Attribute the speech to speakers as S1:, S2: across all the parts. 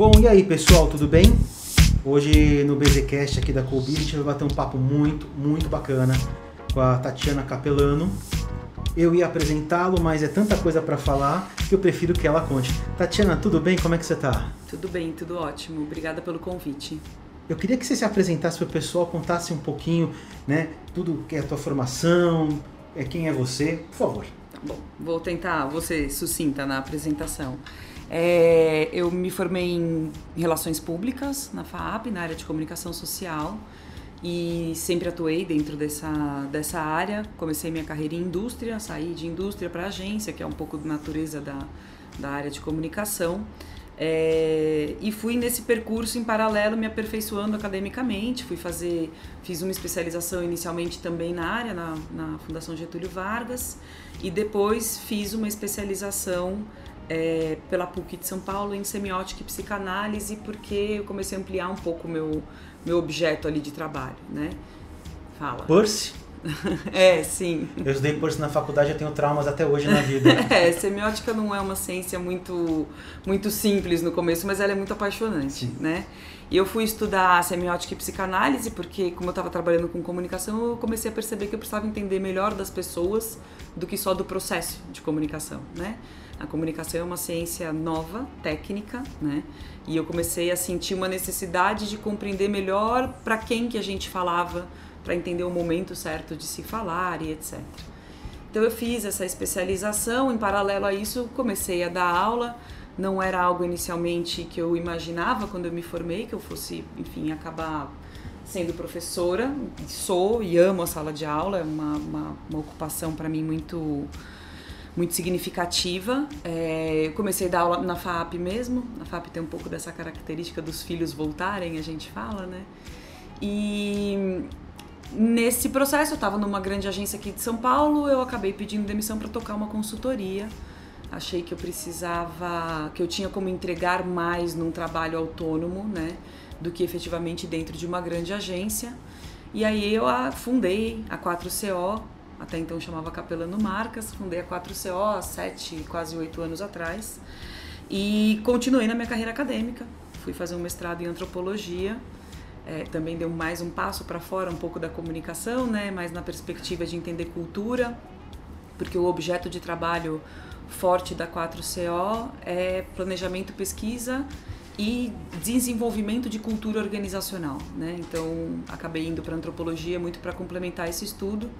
S1: Bom, e aí pessoal, tudo bem? Hoje no BZCast aqui da Colbi a gente vai bater um papo muito, muito bacana com a Tatiana Capelano. Eu ia apresentá-lo, mas é tanta coisa para falar que eu prefiro que ela conte. Tatiana, tudo bem? Como é que você tá?
S2: Tudo bem, tudo ótimo. Obrigada pelo convite.
S1: Eu queria que você se apresentasse para o pessoal, contasse um pouquinho, né, tudo que é a tua formação, é quem é você, por favor.
S2: Tá bom, vou tentar, vou ser sucinta na apresentação. É, eu me formei em Relações Públicas na FAP, na área de Comunicação Social, e sempre atuei dentro dessa, dessa área. Comecei minha carreira em indústria, saí de indústria para agência, que é um pouco de natureza da, da área de comunicação. É, e fui nesse percurso em paralelo me aperfeiçoando academicamente. Fui fazer, fiz uma especialização inicialmente também na área, na, na Fundação Getúlio Vargas, e depois fiz uma especialização é, pela PUC de São Paulo em semiótica e psicanálise, porque eu comecei a ampliar um pouco o meu, meu objeto ali de trabalho, né?
S1: Fala. Percy?
S2: é, sim.
S1: Eu estudei isso na faculdade, eu tenho traumas até hoje na vida.
S2: é, semiótica não é uma ciência muito, muito simples no começo, mas ela é muito apaixonante, sim. né? E eu fui estudar semiótica e psicanálise, porque como eu estava trabalhando com comunicação, eu comecei a perceber que eu precisava entender melhor das pessoas do que só do processo de comunicação, né? A comunicação é uma ciência nova, técnica, né? E eu comecei a sentir uma necessidade de compreender melhor para quem que a gente falava, para entender o momento certo de se falar e etc. Então eu fiz essa especialização, em paralelo a isso comecei a dar aula. Não era algo inicialmente que eu imaginava quando eu me formei, que eu fosse, enfim, acabar sendo professora. Sou e amo a sala de aula, é uma, uma, uma ocupação para mim muito muito significativa. É, eu comecei a dar aula na FAP mesmo. A FAP tem um pouco dessa característica dos filhos voltarem, a gente fala, né? E Nesse processo, eu estava numa grande agência aqui de São Paulo, eu acabei pedindo demissão para tocar uma consultoria. Achei que eu precisava, que eu tinha como entregar mais num trabalho autônomo, né, do que efetivamente dentro de uma grande agência. E aí eu a fundei a 4CO, até então chamava Capelano Marcas, fundei a 4CO há sete, quase oito anos atrás. E continuei na minha carreira acadêmica. Fui fazer um mestrado em antropologia é, também deu mais um passo para fora um pouco da comunicação, né, mas na perspectiva de entender cultura, porque o objeto de trabalho forte da 4CO é planejamento, pesquisa e desenvolvimento de cultura organizacional, né? Então acabei indo para antropologia muito para complementar esse estudo.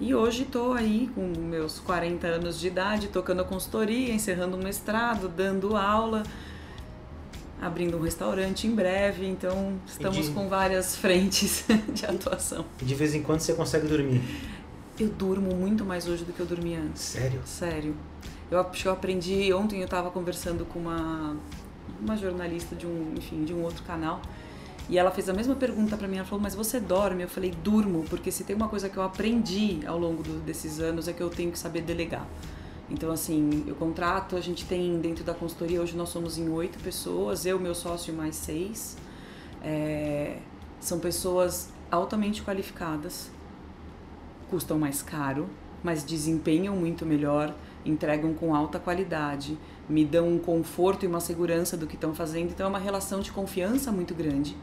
S2: E hoje estou aí com meus 40 anos de idade, tocando a consultoria, encerrando um mestrado, dando aula, abrindo um restaurante em breve, então estamos de... com várias frentes de atuação.
S1: E de vez em quando você consegue dormir?
S2: Eu durmo muito mais hoje do que eu dormia antes.
S1: Sério?
S2: Sério. Eu eu aprendi, ontem eu estava conversando com uma, uma jornalista de um, enfim, de um outro canal, e ela fez a mesma pergunta para mim, ela falou, mas você dorme? Eu falei, durmo, porque se tem uma coisa que eu aprendi ao longo do, desses anos é que eu tenho que saber delegar. Então, assim, eu contrato, a gente tem dentro da consultoria, hoje nós somos em oito pessoas, eu, meu sócio mais seis. É, são pessoas altamente qualificadas, custam mais caro, mas desempenham muito melhor, entregam com alta qualidade, me dão um conforto e uma segurança do que estão fazendo. Então, é uma relação de confiança muito grande.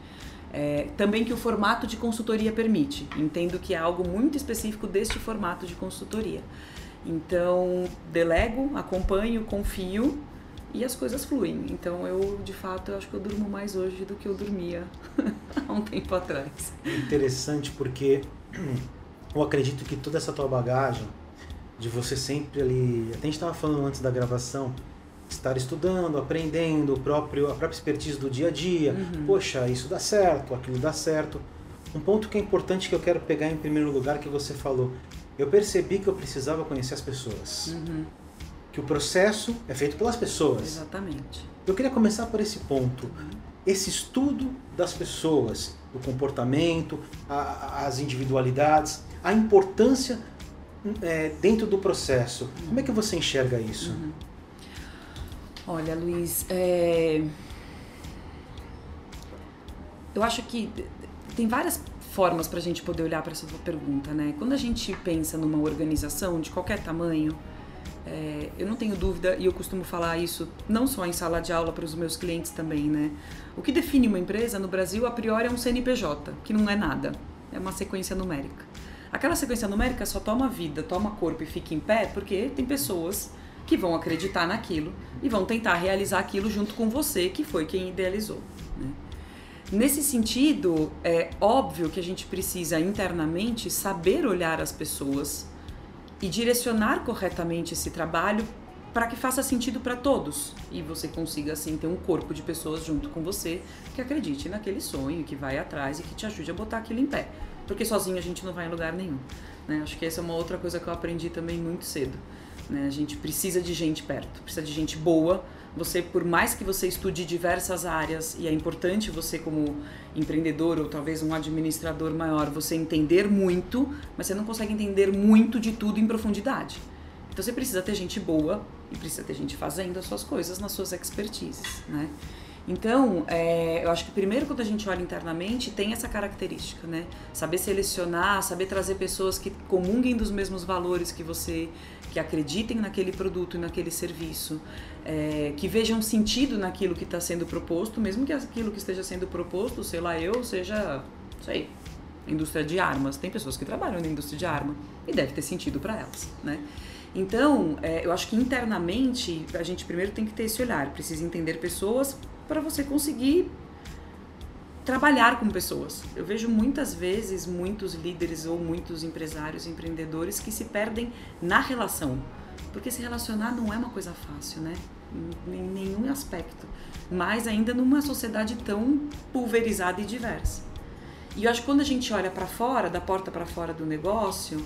S2: É, também que o formato de consultoria permite. Entendo que é algo muito específico deste formato de consultoria. Então, delego, acompanho, confio e as coisas fluem. Então, eu, de fato, eu acho que eu durmo mais hoje do que eu dormia há um tempo atrás.
S1: Interessante porque eu acredito que toda essa tua bagagem de você sempre ali, até a gente estava falando antes da gravação, estar estudando, aprendendo, o próprio, a própria expertise do dia a dia. Uhum. Poxa, isso dá certo, aquilo dá certo. Um ponto que é importante que eu quero pegar em primeiro lugar que você falou, eu percebi que eu precisava conhecer as pessoas. Uhum. Que o processo é feito pelas pessoas.
S2: Exatamente.
S1: Eu queria começar por esse ponto. Uhum. Esse estudo das pessoas, do comportamento, a, as individualidades, a importância é, dentro do processo. Como é que você enxerga isso? Uhum.
S2: Olha, Luiz, é... eu acho que tem várias formas para a gente poder olhar para essa pergunta, né? Quando a gente pensa numa organização de qualquer tamanho, é, eu não tenho dúvida, e eu costumo falar isso não só em sala de aula para os meus clientes também, né? O que define uma empresa no Brasil, a priori, é um CNPJ, que não é nada, é uma sequência numérica. Aquela sequência numérica só toma vida, toma corpo e fica em pé porque tem pessoas que vão acreditar naquilo e vão tentar realizar aquilo junto com você, que foi quem idealizou. Né? Nesse sentido, é óbvio que a gente precisa internamente saber olhar as pessoas e direcionar corretamente esse trabalho para que faça sentido para todos e você consiga assim ter um corpo de pessoas junto com você que acredite naquele sonho, que vai atrás e que te ajude a botar aquilo em pé, porque sozinho a gente não vai em lugar nenhum. Né? Acho que essa é uma outra coisa que eu aprendi também muito cedo. Né? A gente precisa de gente perto, precisa de gente boa você, por mais que você estude diversas áreas, e é importante você como empreendedor ou talvez um administrador maior, você entender muito, mas você não consegue entender muito de tudo em profundidade. Então você precisa ter gente boa e precisa ter gente fazendo as suas coisas nas suas expertises, né? Então, é, eu acho que primeiro quando a gente olha internamente tem essa característica, né? Saber selecionar, saber trazer pessoas que comunguem dos mesmos valores que você, que acreditem naquele produto e naquele serviço, é, que vejam sentido naquilo que está sendo proposto, mesmo que aquilo que esteja sendo proposto, sei lá, eu, seja, sei, indústria de armas. Tem pessoas que trabalham na indústria de arma e deve ter sentido para elas, né? Então, é, eu acho que internamente a gente primeiro tem que ter esse olhar, precisa entender pessoas para você conseguir trabalhar com pessoas. Eu vejo muitas vezes muitos líderes ou muitos empresários, empreendedores que se perdem na relação porque se relacionar não é uma coisa fácil, né? Em nenhum aspecto. Mas ainda numa sociedade tão pulverizada e diversa. E eu acho que quando a gente olha para fora, da porta para fora do negócio,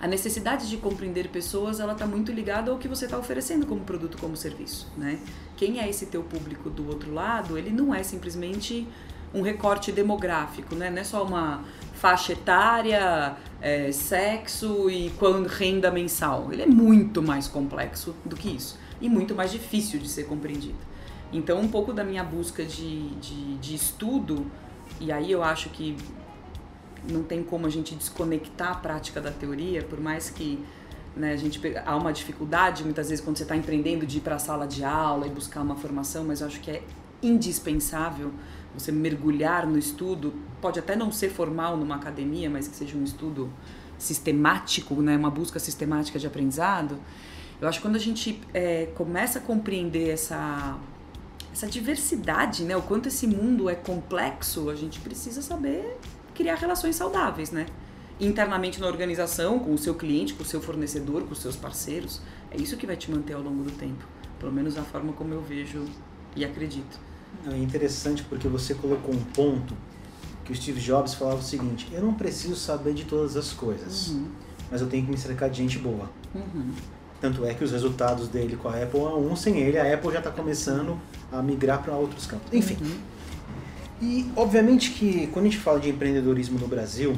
S2: a necessidade de compreender pessoas, ela está muito ligada ao que você está oferecendo como produto, como serviço, né? Quem é esse teu público do outro lado, ele não é simplesmente um recorte demográfico, né? Não é só uma faixa etária, é, sexo e quando renda mensal. Ele é muito mais complexo do que isso e muito mais difícil de ser compreendido. Então, um pouco da minha busca de, de, de estudo, e aí eu acho que não tem como a gente desconectar a prática da teoria, por mais que né, a gente há uma dificuldade muitas vezes quando você está empreendendo de ir para a sala de aula e buscar uma formação, mas eu acho que é indispensável você mergulhar no estudo, pode até não ser formal numa academia, mas que seja um estudo sistemático, né, uma busca sistemática de aprendizado, eu acho que quando a gente é, começa a compreender essa, essa diversidade, né, o quanto esse mundo é complexo, a gente precisa saber criar relações saudáveis, né? Internamente na organização, com o seu cliente, com o seu fornecedor, com os seus parceiros. É isso que vai te manter ao longo do tempo. Pelo menos a forma como eu vejo e acredito.
S1: É interessante porque você colocou um ponto que o Steve Jobs falava o seguinte: eu não preciso saber de todas as coisas, uhum. mas eu tenho que me cercar de gente boa. Uhum. Tanto é que os resultados dele com a Apple, um sem ele, a Apple já está começando a migrar para outros campos. Enfim. Uhum. E obviamente que quando a gente fala de empreendedorismo no Brasil,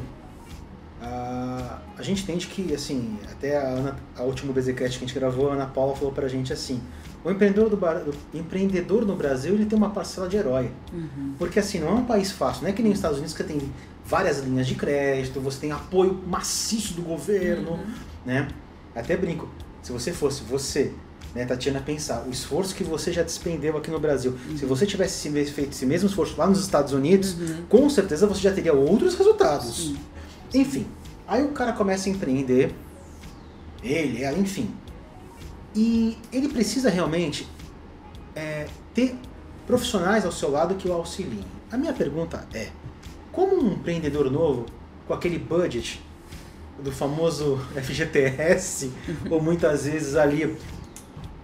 S1: a, a gente entende que, assim, até a, Ana, a última BZCast que a gente gravou, a Ana Paula falou pra gente assim, o empreendedor, do, o empreendedor no Brasil ele tem uma parcela de herói. Uhum. Porque assim, não é um país fácil, não é que nem os Estados Unidos que tem várias linhas de crédito, você tem apoio maciço do governo, uhum. né? Até brinco, se você fosse você, né, Tatiana, pensar o esforço que você já despendeu aqui no Brasil, uhum. se você tivesse feito esse mesmo esforço lá nos Estados Unidos, uhum. com certeza você já teria outros resultados. Enfim, aí o cara começa a empreender, ele, ela, enfim, e ele precisa realmente é, ter profissionais ao seu lado que o auxiliem. A minha pergunta é: como um empreendedor novo, com aquele budget do famoso FGTS, ou muitas vezes ali,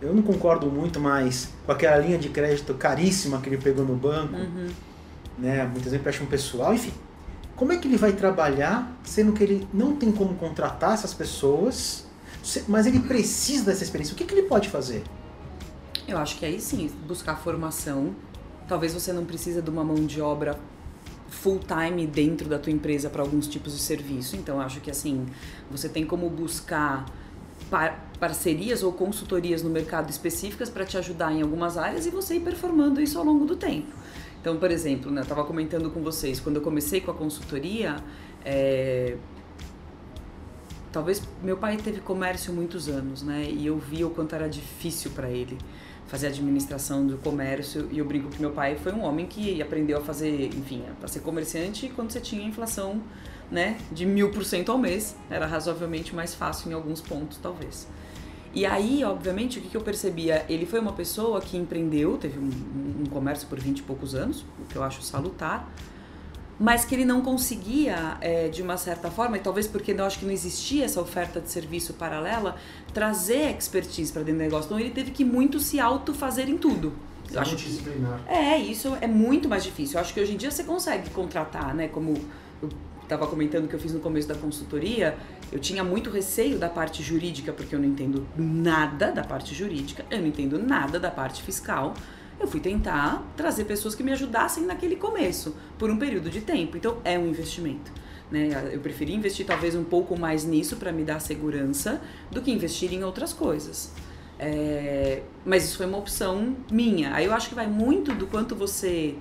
S1: eu não concordo muito, mas com aquela linha de crédito caríssima que ele pegou no banco, uhum. né, muitas vezes empréstimo pessoal, enfim. Como é que ele vai trabalhar, sendo que ele não tem como contratar essas pessoas mas ele precisa dessa experiência. O que, que ele pode fazer?
S2: Eu acho que aí sim, buscar formação. Talvez você não precisa de uma mão de obra full time dentro da tua empresa para alguns tipos de serviço. Então acho que assim, você tem como buscar parcerias ou consultorias no mercado específicas para te ajudar em algumas áreas e você ir performando isso ao longo do tempo. Então, por exemplo, né, eu estava comentando com vocês, quando eu comecei com a consultoria, é, talvez meu pai teve comércio muitos anos, né? E eu via o quanto era difícil para ele fazer administração do comércio e eu brinco que meu pai foi um homem que aprendeu a fazer, enfim, a ser comerciante quando você tinha inflação, né, de mil por cento ao mês, era razoavelmente mais fácil em alguns pontos, talvez. E aí, obviamente, o que, eu percebia? Ele foi uma pessoa que empreendeu, teve um, um comércio por 20 e poucos anos, o que eu acho salutar, mas que ele não conseguia, é, de uma certa forma, e talvez porque eu acho que não existia essa oferta de serviço paralela, trazer expertise para dentro do negócio. Então ele teve que muito se auto-fazer em tudo.
S1: Eu acho que,
S2: é, isso é muito mais difícil. Eu acho que hoje em dia você consegue contratar, né? Como estava comentando que eu fiz no começo da consultoria, eu tinha muito receio da parte jurídica, porque eu não entendo nada da parte jurídica, eu não entendo nada da parte fiscal eu fui tentar trazer pessoas que me ajudassem naquele começo, por um período de tempo. Então, é um investimento. Né? Eu preferi investir talvez um pouco mais nisso para me dar segurança do que investir em outras coisas. É... Mas isso foi uma opção minha. Aí eu acho que vai muito do quanto você.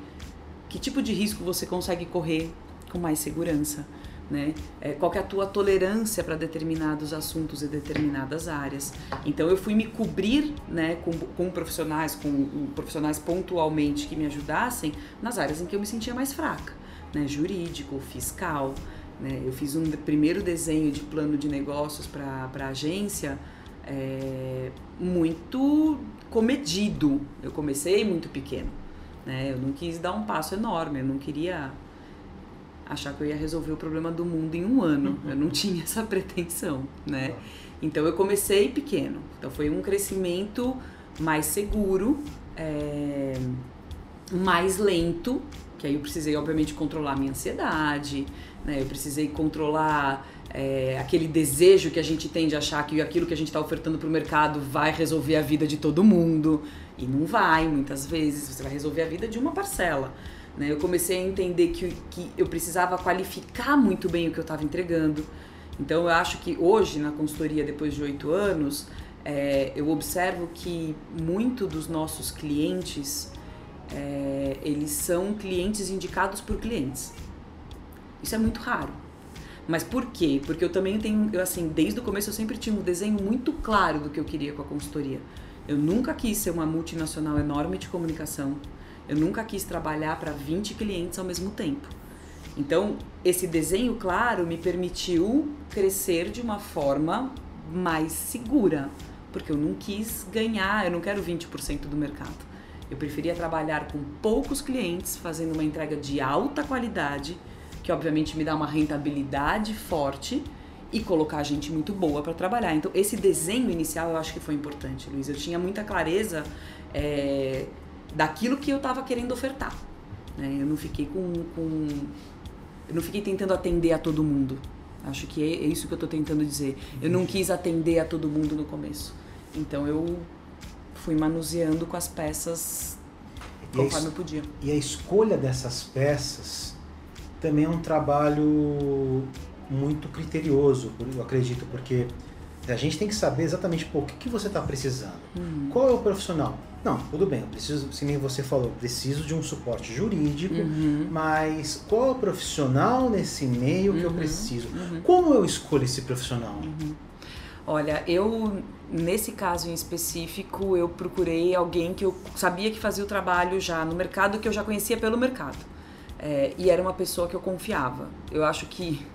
S2: Que tipo de risco você consegue correr com mais segurança né? É, qual é a tua tolerância para determinados assuntos e determinadas áreas. Então eu fui me cobrir, né, com, com profissionais, com profissionais pontualmente que me ajudassem nas áreas em que eu me sentia mais fraca, né? Jurídico, fiscal, né? Eu fiz um primeiro desenho de plano de negócios para a agência é, muito comedido. Eu comecei muito pequeno, né? Eu não quis dar um passo enorme, eu não queria achar que eu ia resolver o problema do mundo em um ano. Eu não tinha essa pretensão, né? Então eu comecei pequeno. Então foi um crescimento mais seguro, é, mais lento, que aí eu precisei obviamente controlar a minha ansiedade, né? Eu precisei controlar é, aquele desejo que a gente tem de achar que aquilo que a gente está ofertando para o mercado vai resolver a vida de todo mundo. E não vai, muitas vezes. Você vai resolver a vida de uma parcela. Né? Eu comecei a entender que, que eu precisava qualificar muito bem o que eu estava entregando. Então eu acho que hoje, na consultoria, depois de oito anos, é, eu observo que muito dos nossos clientes, é, eles são clientes indicados por clientes. Isso é muito raro. Mas por quê? Porque eu também tenho, eu, assim, desde o começo eu sempre tinha um desenho muito claro do que eu queria com a consultoria. Eu nunca quis ser uma multinacional enorme de comunicação. Eu nunca quis trabalhar para 20 clientes ao mesmo tempo. Então, esse desenho claro me permitiu crescer de uma forma mais segura, porque eu não quis ganhar, eu não quero 20% do mercado. Eu preferia trabalhar com poucos clientes, fazendo uma entrega de alta qualidade, que obviamente me dá uma rentabilidade forte e colocar gente muito boa para trabalhar. Então, esse desenho inicial eu acho que foi importante, Luiz. Eu tinha muita clareza é, daquilo que eu estava querendo ofertar. Né? Eu não fiquei com, com, eu não fiquei tentando atender a todo mundo. Acho que é, é isso que eu estou tentando dizer. Eu não quis atender a todo mundo no começo. Então eu fui manuseando com as peças conforme eu podia.
S1: E a escolha dessas peças também é um trabalho muito criterioso, eu acredito, porque a gente tem que saber exatamente pô, o que, que você está precisando. Uhum. Qual é o profissional? Não, tudo bem, eu preciso, se nem você falou, preciso de um suporte jurídico, uhum. mas qual é o profissional nesse meio que eu uhum. preciso? Uhum. Como eu escolho esse profissional?
S2: Uhum. Olha, eu nesse caso em específico eu procurei alguém que eu sabia que fazia o trabalho já no mercado que eu já conhecia pelo mercado é, e era uma pessoa que eu confiava. Eu acho que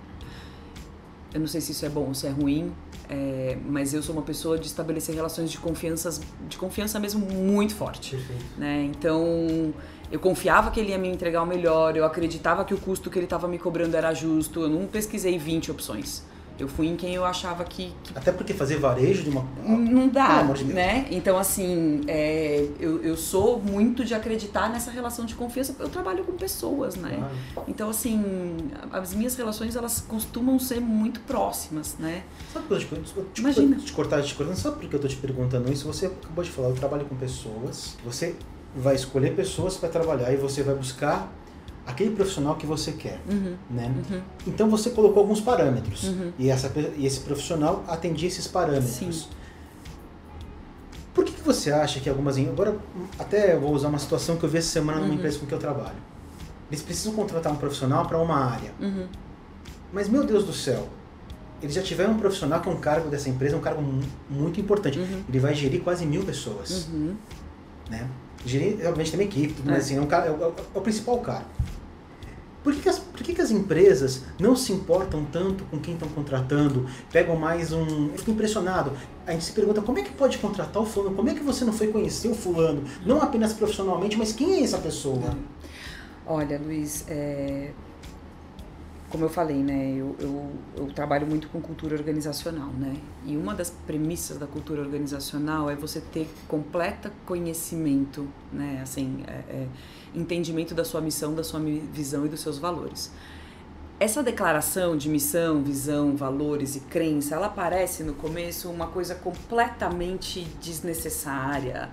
S2: eu não sei se isso é bom ou se é ruim, é, mas eu sou uma pessoa de estabelecer relações de confiança, de confiança mesmo muito forte. Perfeito. Né? Então, eu confiava que ele ia me entregar o melhor, eu acreditava que o custo que ele estava me cobrando era justo, eu não pesquisei 20 opções. Eu fui em quem eu achava que. que...
S1: Até porque fazer varejo de uma.
S2: Não dá, de né? Então, assim, é, eu, eu sou muito de acreditar nessa relação de confiança. Eu trabalho com pessoas, né? Ah. Então, assim, as minhas relações, elas costumam ser muito próximas, né?
S1: Sabe por que eu te, te, Imagina. te cortar, te cortando? Sabe por que eu tô te perguntando isso? Você acabou de falar, eu trabalho com pessoas. Você vai escolher pessoas para trabalhar e você vai buscar aquele profissional que você quer, uhum, né? Uhum. Então você colocou alguns parâmetros uhum. e, essa, e esse profissional atendia esses parâmetros. Sim. Por que, que você acha que algumas agora até vou usar uma situação que eu vi essa semana numa uhum. empresa com que eu trabalho. Eles precisam contratar um profissional para uma área. Uhum. Mas meu Deus do céu, eles já tiveram um profissional que é um cargo dessa empresa, um cargo muito importante. Uhum. Ele vai gerir quase mil pessoas. Né? Gerir, obviamente, tem uma equipe, tudo, é. mas assim, é, um, é, o, é o principal cargo. Por que, que, as, por que, que as empresas não se importam tanto com quem estão contratando? Pegam mais um. Eu fico impressionado. A gente se pergunta como é que pode contratar o fulano? Como é que você não foi conhecer o fulano? Não apenas profissionalmente, mas quem é essa pessoa?
S2: Olha, Luiz, é, como eu falei, né, eu, eu, eu, trabalho muito com cultura organizacional, né, e uma das premissas da cultura organizacional é você ter completa conhecimento, né, assim, é, é, entendimento da sua missão, da sua visão e dos seus valores. Essa declaração de missão, visão, valores e crença, ela parece no começo uma coisa completamente desnecessária,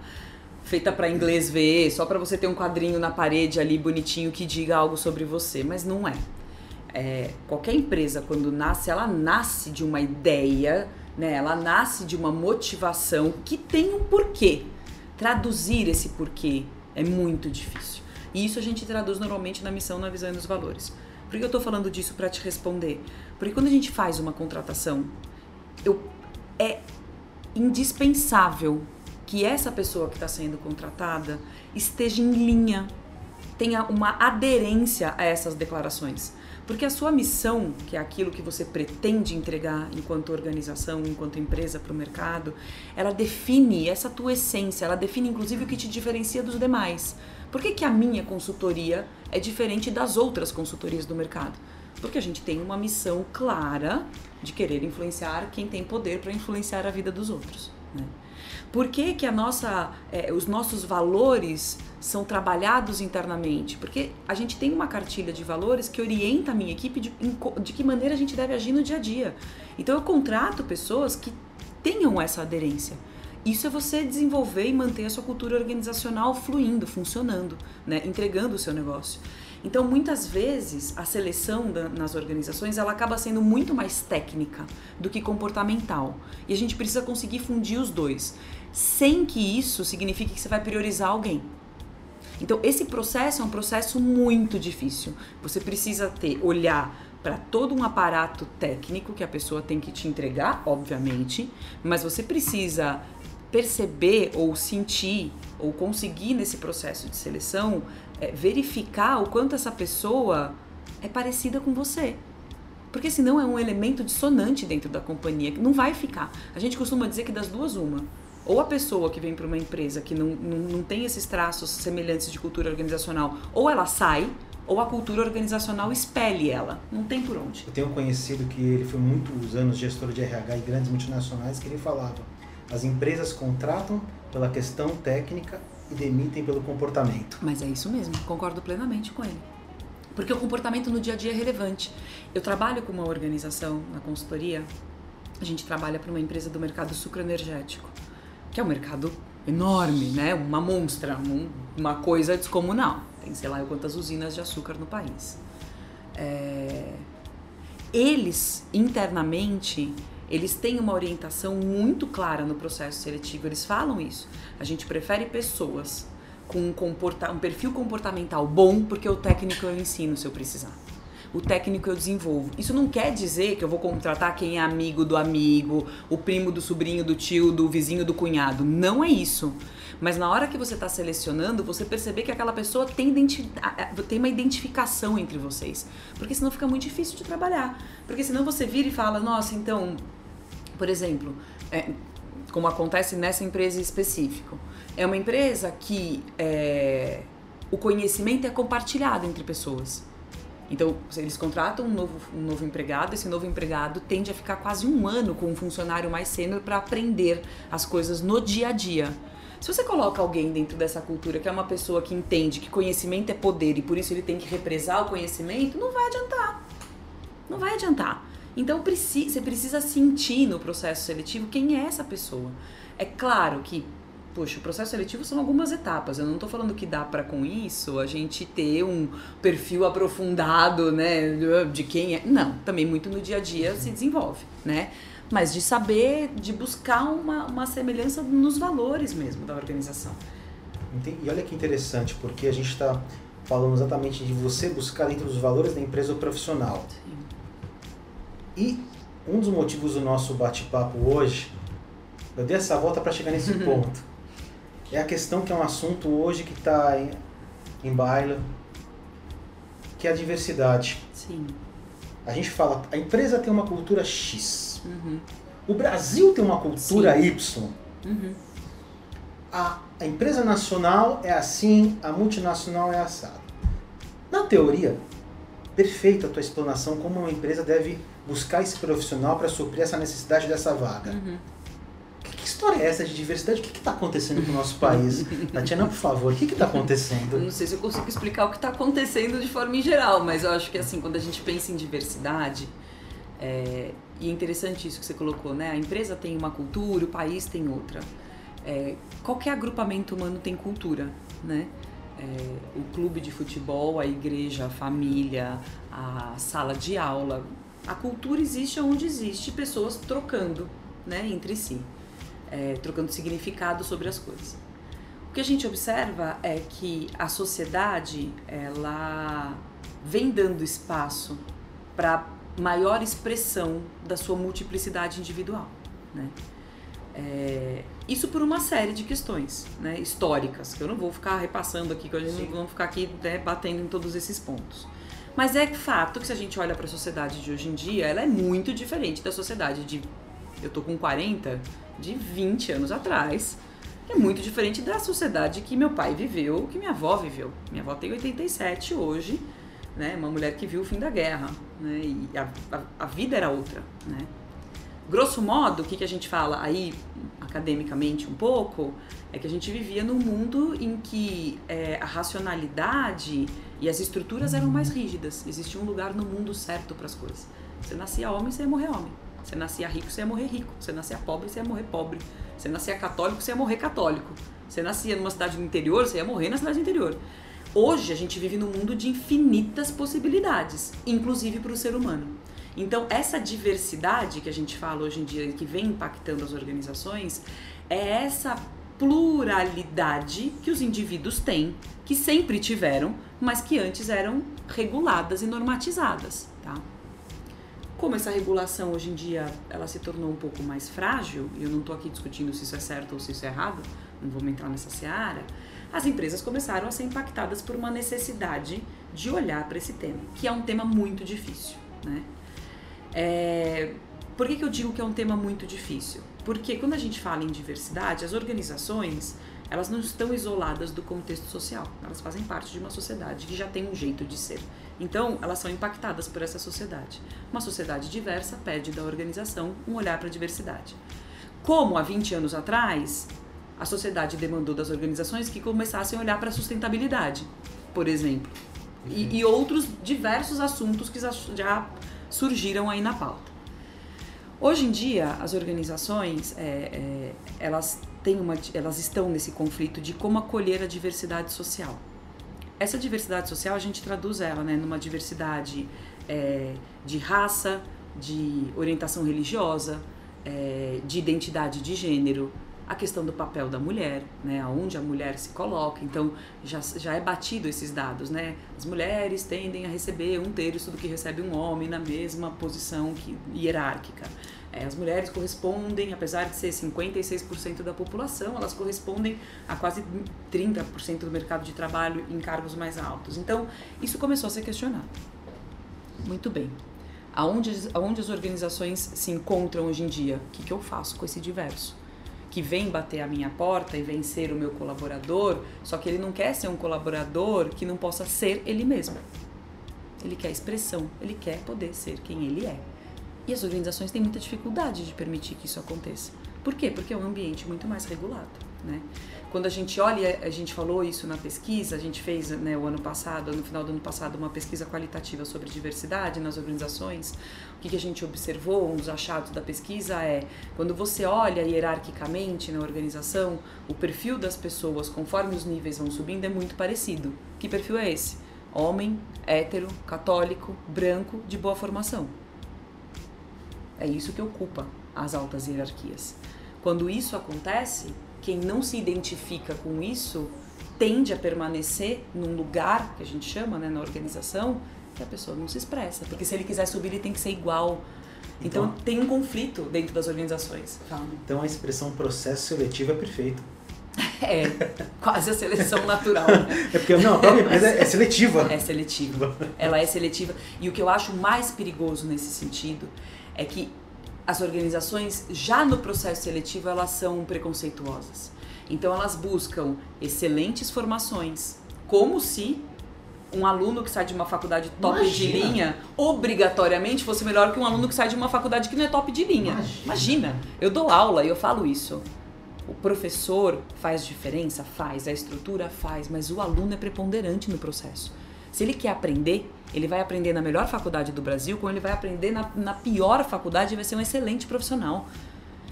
S2: feita para inglês ver, só para você ter um quadrinho na parede ali bonitinho que diga algo sobre você, mas não é é, qualquer empresa, quando nasce, ela nasce de uma ideia, né? ela nasce de uma motivação que tem um porquê. Traduzir esse porquê é muito difícil. E isso a gente traduz normalmente na missão, na visão e nos valores. Por que eu estou falando disso para te responder? Porque quando a gente faz uma contratação, eu, é indispensável que essa pessoa que está sendo contratada esteja em linha, tenha uma aderência a essas declarações. Porque a sua missão, que é aquilo que você pretende entregar enquanto organização, enquanto empresa para o mercado, ela define essa tua essência, ela define inclusive o que te diferencia dos demais. Por que, que a minha consultoria é diferente das outras consultorias do mercado? Porque a gente tem uma missão clara de querer influenciar quem tem poder para influenciar a vida dos outros. Né? Por que, que a nossa, é, os nossos valores são trabalhados internamente? Porque a gente tem uma cartilha de valores que orienta a minha equipe de, de que maneira a gente deve agir no dia a dia. Então eu contrato pessoas que tenham essa aderência. Isso é você desenvolver e manter a sua cultura organizacional fluindo, funcionando, né? entregando o seu negócio. Então, muitas vezes, a seleção da, nas organizações ela acaba sendo muito mais técnica do que comportamental. E a gente precisa conseguir fundir os dois, sem que isso signifique que você vai priorizar alguém. Então, esse processo é um processo muito difícil. Você precisa ter, olhar para todo um aparato técnico que a pessoa tem que te entregar, obviamente, mas você precisa perceber ou sentir ou conseguir nesse processo de seleção é, verificar o quanto essa pessoa é parecida com você. Porque senão é um elemento dissonante dentro da companhia, que não vai ficar. A gente costuma dizer que das duas, uma. Ou a pessoa que vem para uma empresa que não, não, não tem esses traços semelhantes de cultura organizacional, ou ela sai, ou a cultura organizacional espelhe ela. Não tem por onde.
S1: Eu tenho um conhecido que ele foi muitos anos gestor de RH e grandes multinacionais que ele falava: as empresas contratam pela questão técnica e demitem pelo comportamento.
S2: Mas é isso mesmo, concordo plenamente com ele. Porque o comportamento no dia a dia é relevante. Eu trabalho com uma organização na consultoria, a gente trabalha para uma empresa do mercado sucroenergético, que é um mercado enorme, né? Uma monstra, um, uma coisa descomunal. Tem sei lá quantas usinas de açúcar no país. É... Eles, internamente, eles têm uma orientação muito clara no processo seletivo, eles falam isso. A gente prefere pessoas com um, comporta um perfil comportamental bom, porque o técnico eu ensino se eu precisar. O técnico eu desenvolvo. Isso não quer dizer que eu vou contratar quem é amigo do amigo, o primo do sobrinho, do tio, do vizinho, do cunhado. Não é isso. Mas na hora que você está selecionando, você perceber que aquela pessoa tem, tem uma identificação entre vocês. Porque senão fica muito difícil de trabalhar. Porque senão você vira e fala, nossa, então, por exemplo, é, como acontece nessa empresa específica. É uma empresa que é, o conhecimento é compartilhado entre pessoas. Então, eles contratam um novo, um novo empregado, esse novo empregado tende a ficar quase um ano com um funcionário mais sênior para aprender as coisas no dia a dia. Se você coloca alguém dentro dessa cultura que é uma pessoa que entende que conhecimento é poder e por isso ele tem que represar o conhecimento, não vai adiantar. Não vai adiantar. Então você precisa sentir no processo seletivo quem é essa pessoa. É claro que, poxa, o processo seletivo são algumas etapas. Eu não estou falando que dá para com isso a gente ter um perfil aprofundado, né, de quem é. Não, também muito no dia a dia se desenvolve, né? Mas de saber, de buscar uma, uma semelhança nos valores mesmo da organização.
S1: E olha que interessante, porque a gente está falando exatamente de você buscar dentro dos valores da empresa o profissional. Sim. E um dos motivos do nosso bate-papo hoje, eu dei essa volta para chegar nesse ponto. É a questão que é um assunto hoje que está em, em baila, que é a diversidade.
S2: Sim.
S1: A gente fala, a empresa tem uma cultura X. Uhum. O Brasil tem uma cultura Sim. Y. Uhum. A, a empresa nacional é assim, a multinacional é assado. Na teoria, perfeita a tua explanação como uma empresa deve buscar esse profissional para suprir essa necessidade dessa vaga. Uhum. Que, que, história é essa de diversidade? O que está acontecendo com o nosso país? Tatiana, por favor, o que está acontecendo?
S2: Não sei se eu consigo explicar o que está acontecendo de forma em geral, mas eu acho que assim, quando a gente pensa em diversidade, é, e é interessante isso que você colocou, né? A empresa tem uma cultura, o país tem outra. É, qualquer agrupamento humano tem cultura, né? É, o clube de futebol, a igreja, a família, a sala de aula. A cultura existe onde existe pessoas trocando né, entre si, é, trocando significado sobre as coisas. O que a gente observa é que a sociedade ela vem dando espaço para maior expressão da sua multiplicidade individual. Né? É, isso por uma série de questões né, históricas, que eu não vou ficar repassando aqui, que a gente não vamos ficar aqui né, batendo em todos esses pontos. Mas é fato que se a gente olha para a sociedade de hoje em dia, ela é muito diferente da sociedade de. Eu tô com 40, de 20 anos atrás. É muito diferente da sociedade que meu pai viveu, que minha avó viveu. Minha avó tem 87 hoje né? Uma mulher que viu o fim da guerra, né? E a, a, a vida era outra, né? Grosso modo, o que, que a gente fala aí, academicamente um pouco, é que a gente vivia num mundo em que é, a racionalidade e as estruturas eram mais rígidas. Existia um lugar no mundo certo para as coisas. Você nascia homem, você ia morrer homem. Você nascia rico, você ia morrer rico. Você nascia pobre, você ia morrer pobre. Você nascia católico, você ia morrer católico. Você nascia numa cidade do interior, você ia morrer na cidade do interior. Hoje a gente vive num mundo de infinitas possibilidades, inclusive para o ser humano. Então, essa diversidade que a gente fala hoje em dia e que vem impactando as organizações é essa pluralidade que os indivíduos têm, que sempre tiveram, mas que antes eram reguladas e normatizadas, tá? Como essa regulação hoje em dia ela se tornou um pouco mais frágil, e eu não estou aqui discutindo se isso é certo ou se isso é errado, não vou entrar nessa seara, as empresas começaram a ser impactadas por uma necessidade de olhar para esse tema, que é um tema muito difícil. Né? É, por que, que eu digo que é um tema muito difícil? Porque quando a gente fala em diversidade, as organizações elas não estão isoladas do contexto social, elas fazem parte de uma sociedade que já tem um jeito de ser. Então, elas são impactadas por essa sociedade. Uma sociedade diversa pede da organização um olhar para a diversidade. Como há 20 anos atrás, a sociedade demandou das organizações que começassem a olhar para a sustentabilidade, por exemplo, e, uhum. e, outros diversos assuntos que já surgiram aí na pauta. Hoje em dia, as organizações é, é, elas têm uma, elas estão nesse conflito de como acolher a diversidade social. Essa diversidade social a gente traduz ela, né, numa diversidade é, de raça, de orientação religiosa, é, de identidade de gênero, a questão do papel da mulher, né, aonde a mulher se coloca. Então já, já é batido esses dados, né? As mulheres tendem a receber um terço do que recebe um homem na mesma posição que, hierárquica. É, as mulheres correspondem, apesar de ser 56% da população, elas correspondem a quase 30% do mercado de trabalho em cargos mais altos. Então isso começou a ser questionado. Muito bem. Aonde, aonde as organizações se encontram hoje em dia? O que, que eu faço com esse diverso? Que vem bater a minha porta e vem ser o meu colaborador, só que ele não quer ser um colaborador que não possa ser ele mesmo. Ele quer expressão, ele quer poder ser quem ele é. E as organizações têm muita dificuldade de permitir que isso aconteça. Por quê? Porque é um ambiente muito mais regulado, né? Quando a gente olha, a gente falou isso na pesquisa, a gente fez né, o ano passado, no final do ano passado, uma pesquisa qualitativa sobre diversidade nas organizações. O que, que a gente observou, um dos achados da pesquisa é quando você olha hierarquicamente na organização, o perfil das pessoas, conforme os níveis vão subindo, é muito parecido. Que perfil é esse? Homem, hétero, católico, branco, de boa formação. É isso que ocupa as altas hierarquias. Quando isso acontece, quem não se identifica com isso tende a permanecer num lugar que a gente chama, né, na organização, que a pessoa não se expressa. Porque se ele quiser subir, ele tem que ser igual. Então,
S1: Então-
S2: tem um conflito dentro das organizações.
S1: Então a expressão processo seletivo é perfeito.
S2: É, quase a seleção natural. né?
S1: É porque não, a própria empresa é seletiva.
S2: É seletiva. Ela é seletiva. E o que eu acho mais perigoso nesse sentido é que as organizações, já no processo seletivo, elas são preconceituosas. Então, elas buscam excelentes formações, como se um aluno que sai de uma faculdade top de
S1: Imagina.
S2: linha obrigatoriamente fosse melhor que um aluno que sai de uma faculdade que não é top de linha.
S1: Imagina.
S2: Imagina. Eu dou aula e eu falo isso. O professor faz diferença? Faz. A estrutura faz. Mas o aluno é preponderante no processo. Se ele quer aprender, ele vai aprender na melhor faculdade do Brasil, como ele vai aprender na, na pior faculdade e vai ser um excelente profissional.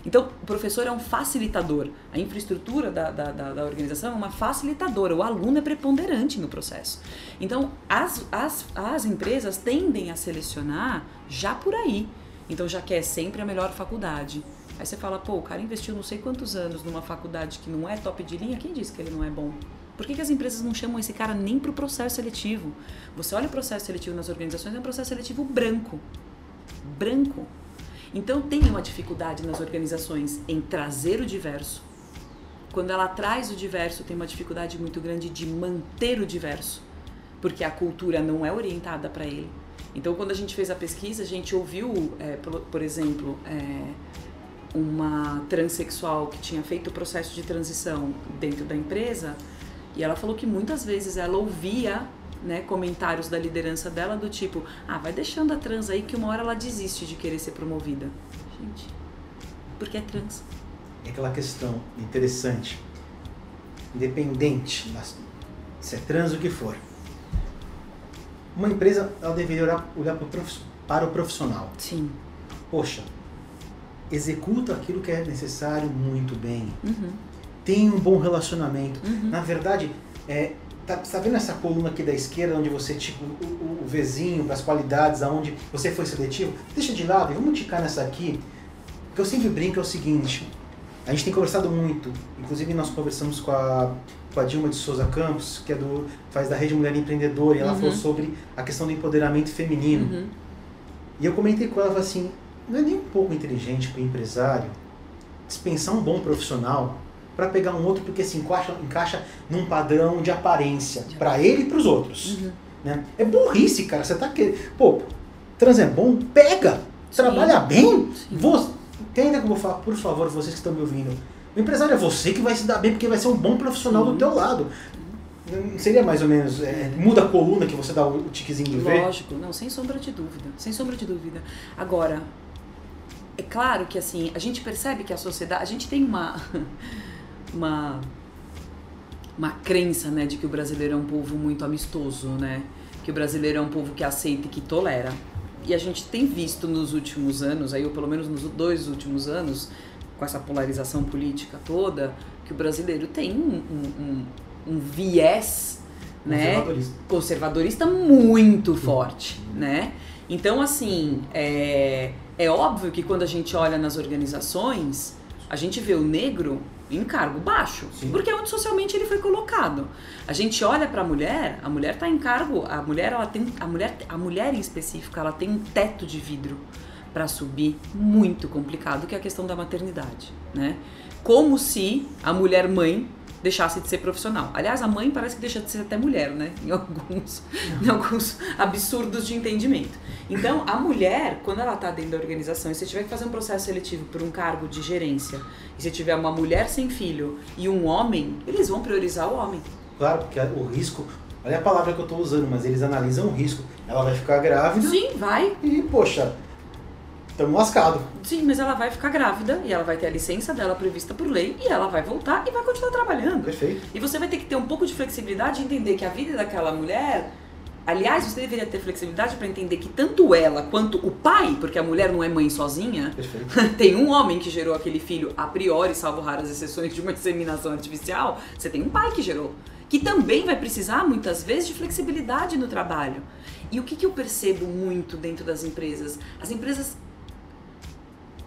S2: Então, o professor é um facilitador. A infraestrutura da, da, da, da organização é uma facilitadora. O aluno é preponderante no processo. Então, as, as, as empresas tendem a selecionar já por aí. Então, já quer sempre a melhor faculdade. Aí você fala, pô, o cara investiu não sei quantos anos numa faculdade que não é top de linha, quem disse que ele não é bom? Por que, que as empresas não chamam esse cara nem para o processo seletivo? Você olha o processo seletivo nas organizações, é um processo seletivo branco. Branco. Então tem uma dificuldade nas organizações em trazer o diverso. Quando ela traz o diverso, tem uma dificuldade muito grande de manter o diverso, porque a cultura não é orientada para ele. Então, quando a gente fez a pesquisa, a gente ouviu, é, por, por exemplo, é, uma transexual que tinha feito o processo de transição dentro da empresa e ela falou que muitas vezes ela ouvia né, comentários da liderança dela do tipo ah, vai deixando a trans aí que uma hora ela desiste de querer ser promovida. Gente, porque é trans.
S1: É aquela questão interessante. Independente se é trans o que for. Uma empresa ela deveria olhar, olhar para o profissional.
S2: Sim.
S1: Poxa, executa aquilo que é necessário muito bem.
S2: Uhum.
S1: Tem um bom relacionamento.
S2: Uhum.
S1: Na verdade, é, tá, tá vendo essa coluna aqui da esquerda onde você tipo o, o, o Vzinho das qualidades, aonde você foi seletivo? Deixa de lado e vamos ticar nessa aqui. O que eu sempre brinco é o seguinte: a gente tem conversado muito, inclusive nós conversamos com a, com a Dilma de Souza Campos, que é do faz da Rede Mulher Empreendedora, e ela
S2: Uhum.
S1: falou sobre a questão do empoderamento feminino.
S2: Uhum.
S1: E eu comentei com ela assim, não é nem um pouco inteligente para o empresário dispensar um bom profissional para pegar um outro porque se encaixa, encaixa num padrão de aparência para ele e para os outros.
S2: Uhum.
S1: Né? É burrice, cara. Você tá querendo. Pô, trans é bom? Pega! Trabalha bem?
S2: Sim.
S1: Você... Entenda que eu vou falar, por favor, vocês que estão me ouvindo. O empresário é você que vai se dar bem porque vai ser um bom profissional
S2: Sim.
S1: do teu lado. Seria mais ou menos, é, muda a coluna que você dá o tiquezinho de ver?
S2: Lógico, não, sem sombra de dúvida, sem sombra de dúvida. Agora, é claro que assim, a gente percebe que a sociedade, a gente tem uma uma uma crença, né, de que o brasileiro é um povo muito amistoso, né? Que o brasileiro é um povo que aceita e que tolera. E a gente tem visto nos últimos anos, aí ou pelo menos nos dois últimos anos, com essa polarização política toda, que o brasileiro tem um, um, um, um viés, né?
S1: Conservadorista.
S2: conservadorista muito forte, né? Então, assim, é, é óbvio que quando a gente olha nas organizações, a gente vê o negro em cargo baixo,
S1: Sim.
S2: porque é onde socialmente ele foi colocado. A gente olha para a mulher, a mulher está em cargo, a mulher ela tem a mulher a mulher em específico, ela tem um teto de vidro para subir muito complicado, que é a questão da maternidade, né? Como se a mulher mãe deixasse de ser profissional. Aliás, a mãe parece que deixa de ser até mulher, né? Em alguns, em alguns absurdos de entendimento. Então, a mulher, quando ela está dentro da organização, e você tiver que fazer um processo seletivo por um cargo de gerência, e você tiver uma mulher sem filho e um homem, eles vão priorizar o homem.
S1: Claro, porque o risco. Olha a palavra que eu estou usando, mas eles analisam o risco. Ela vai ficar grávida
S2: Sim, vai.
S1: e, poxa, estamos lascados.
S2: Sim, mas ela vai ficar grávida e ela vai ter a licença dela prevista por lei e ela vai voltar e vai continuar trabalhando.
S1: Perfeito.
S2: E você vai ter que ter um pouco de flexibilidade e entender que a vida daquela mulher. Aliás, você deveria ter flexibilidade para entender que tanto ela quanto o pai, porque a mulher não é mãe sozinha,
S1: Perfeito.
S2: tem um homem que gerou aquele filho a priori, salvo raras exceções de uma inseminação artificial, você tem um pai que gerou. Que também vai precisar, muitas vezes, de flexibilidade no trabalho. E o que, que eu percebo muito dentro das empresas? As empresas.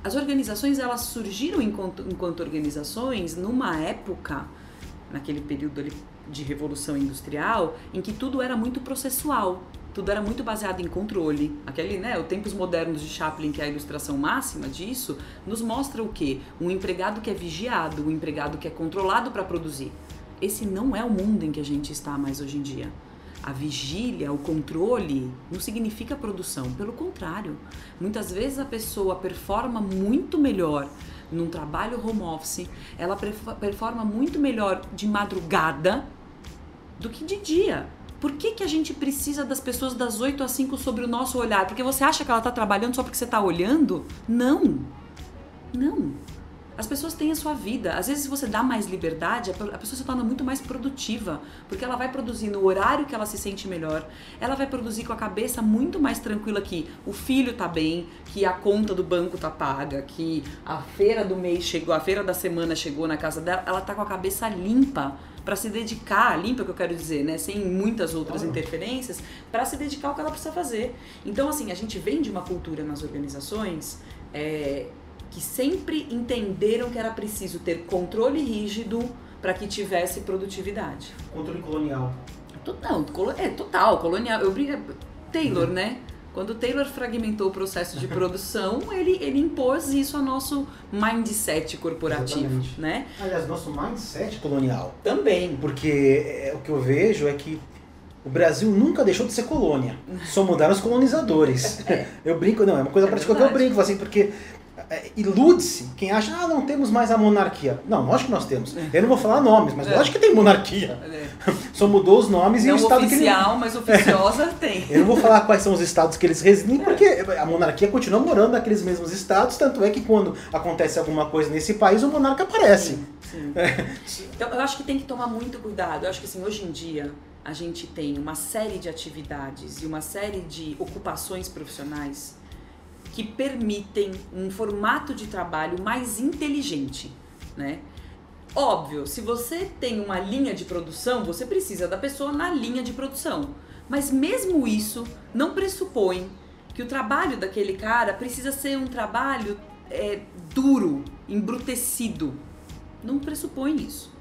S2: As organizações elas surgiram enquanto, enquanto organizações numa época, naquele período ali de revolução industrial, em que tudo era muito processual tudo era muito baseado em controle. Aquele, né, os tempos modernos de Chaplin, que é a ilustração máxima disso, nos mostra o quê? Um empregado que é vigiado, um empregado que é controlado para produzir. Esse não é o mundo em que a gente está mais hoje em dia. A vigília, o controle, não significa produção. Pelo contrário, muitas vezes a pessoa performa muito melhor num trabalho home office, ela performa muito melhor de madrugada do que de dia. Por que, que a gente precisa das pessoas das 8 às 5 sobre o nosso olhar? Porque você acha que ela está trabalhando só porque você está olhando? Não. Não. As pessoas têm a sua vida. Às vezes, se você dá mais liberdade, a pessoa se torna muito mais produtiva, porque ela vai produzir no horário que ela se sente melhor, ela vai produzir com a cabeça muito mais tranquila que o filho tá bem, que a conta do banco tá paga, que a feira do mês chegou, a feira da semana chegou na casa dela, ela tá com a cabeça limpa para se dedicar, limpa que eu quero dizer, né, sem muitas outras interferências, para se dedicar ao que ela precisa fazer. Então, assim, a gente vem de uma cultura nas organizações é, que sempre entenderam que era preciso ter controle rígido para que tivesse produtividade.
S1: Controle colonial.
S2: Não, é total, colonial. Eu brigo. Taylor, né? Quando Taylor fragmentou o processo de produção, ele, ele impôs isso ao nosso mindset corporativo, Exatamente. né?
S1: Aliás, nosso mindset colonial.
S2: Também.
S1: Porque é, o que eu vejo é que o Brasil nunca deixou de ser colônia. Só mudaram os colonizadores. É. Eu brinco, não, é uma coisa é prática que eu brinco, assim, porque é, ilude-se quem acha, ah, não temos mais a monarquia. Não, lógico que nós temos. Eu não vou falar nomes, mas é. lógico que tem monarquia. É. Só mudou os nomes
S2: não
S1: e o estado
S2: oficial,
S1: que
S2: mas oficiosa é. tem.
S1: Eu não vou falar quais são os estados que eles residem, porque a monarquia continua morando naqueles mesmos estados, tanto é que quando acontece alguma coisa nesse país, o monarca aparece. Sim, sim.
S2: Então, eu acho que tem que tomar muito cuidado. Eu acho que assim, hoje em dia, a gente tem uma série de atividades e uma série de ocupações profissionais que permitem um formato de trabalho mais inteligente, né? Óbvio, se você tem uma linha de produção, você precisa da pessoa na linha de produção. Mas mesmo isso não pressupõe que o trabalho daquele cara precisa ser um trabalho é, duro, embrutecido. Não pressupõe isso.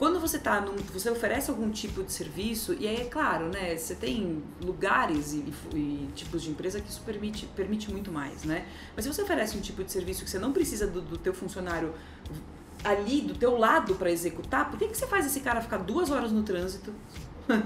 S2: Quando você tá num, você oferece algum tipo de serviço, e aí é claro, né? Você tem lugares e, e, tipos de empresa que isso permite, permite muito mais, né? Mas se você oferece um tipo de serviço que você não precisa do, do teu funcionário ali do teu lado para executar, por que, que você faz esse cara ficar duas horas no trânsito?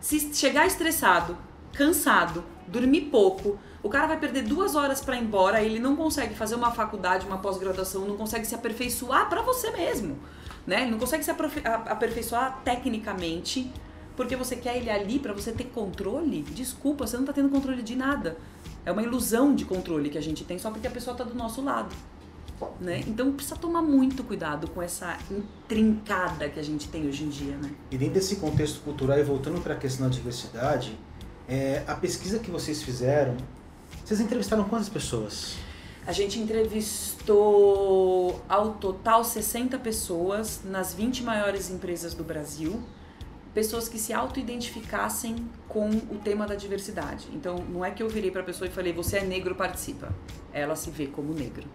S2: se chegar estressado, cansado, dormir pouco, o cara vai perder duas horas para ir embora, ele não consegue fazer uma faculdade, uma pós-graduação, não consegue se aperfeiçoar para você mesmo né? Não consegue se aperfeiçoar tecnicamente porque você quer ele ali para você ter controle. Desculpa, você não está tendo controle de nada. É uma ilusão de controle que a gente tem só porque a pessoa está do nosso lado. Né? Então precisa tomar muito cuidado com essa intrincada que a gente tem hoje em dia. Né?
S1: E dentro desse contexto cultural, e voltando para a questão da diversidade, é, a pesquisa que vocês fizeram, vocês entrevistaram quantas pessoas?
S2: A gente entrevistou ao total 60 pessoas nas 20 maiores empresas do Brasil, pessoas que se auto-identificassem com o tema da diversidade. Então, não é que eu virei para a pessoa e falei, você é negro, participa. Ela se vê como negro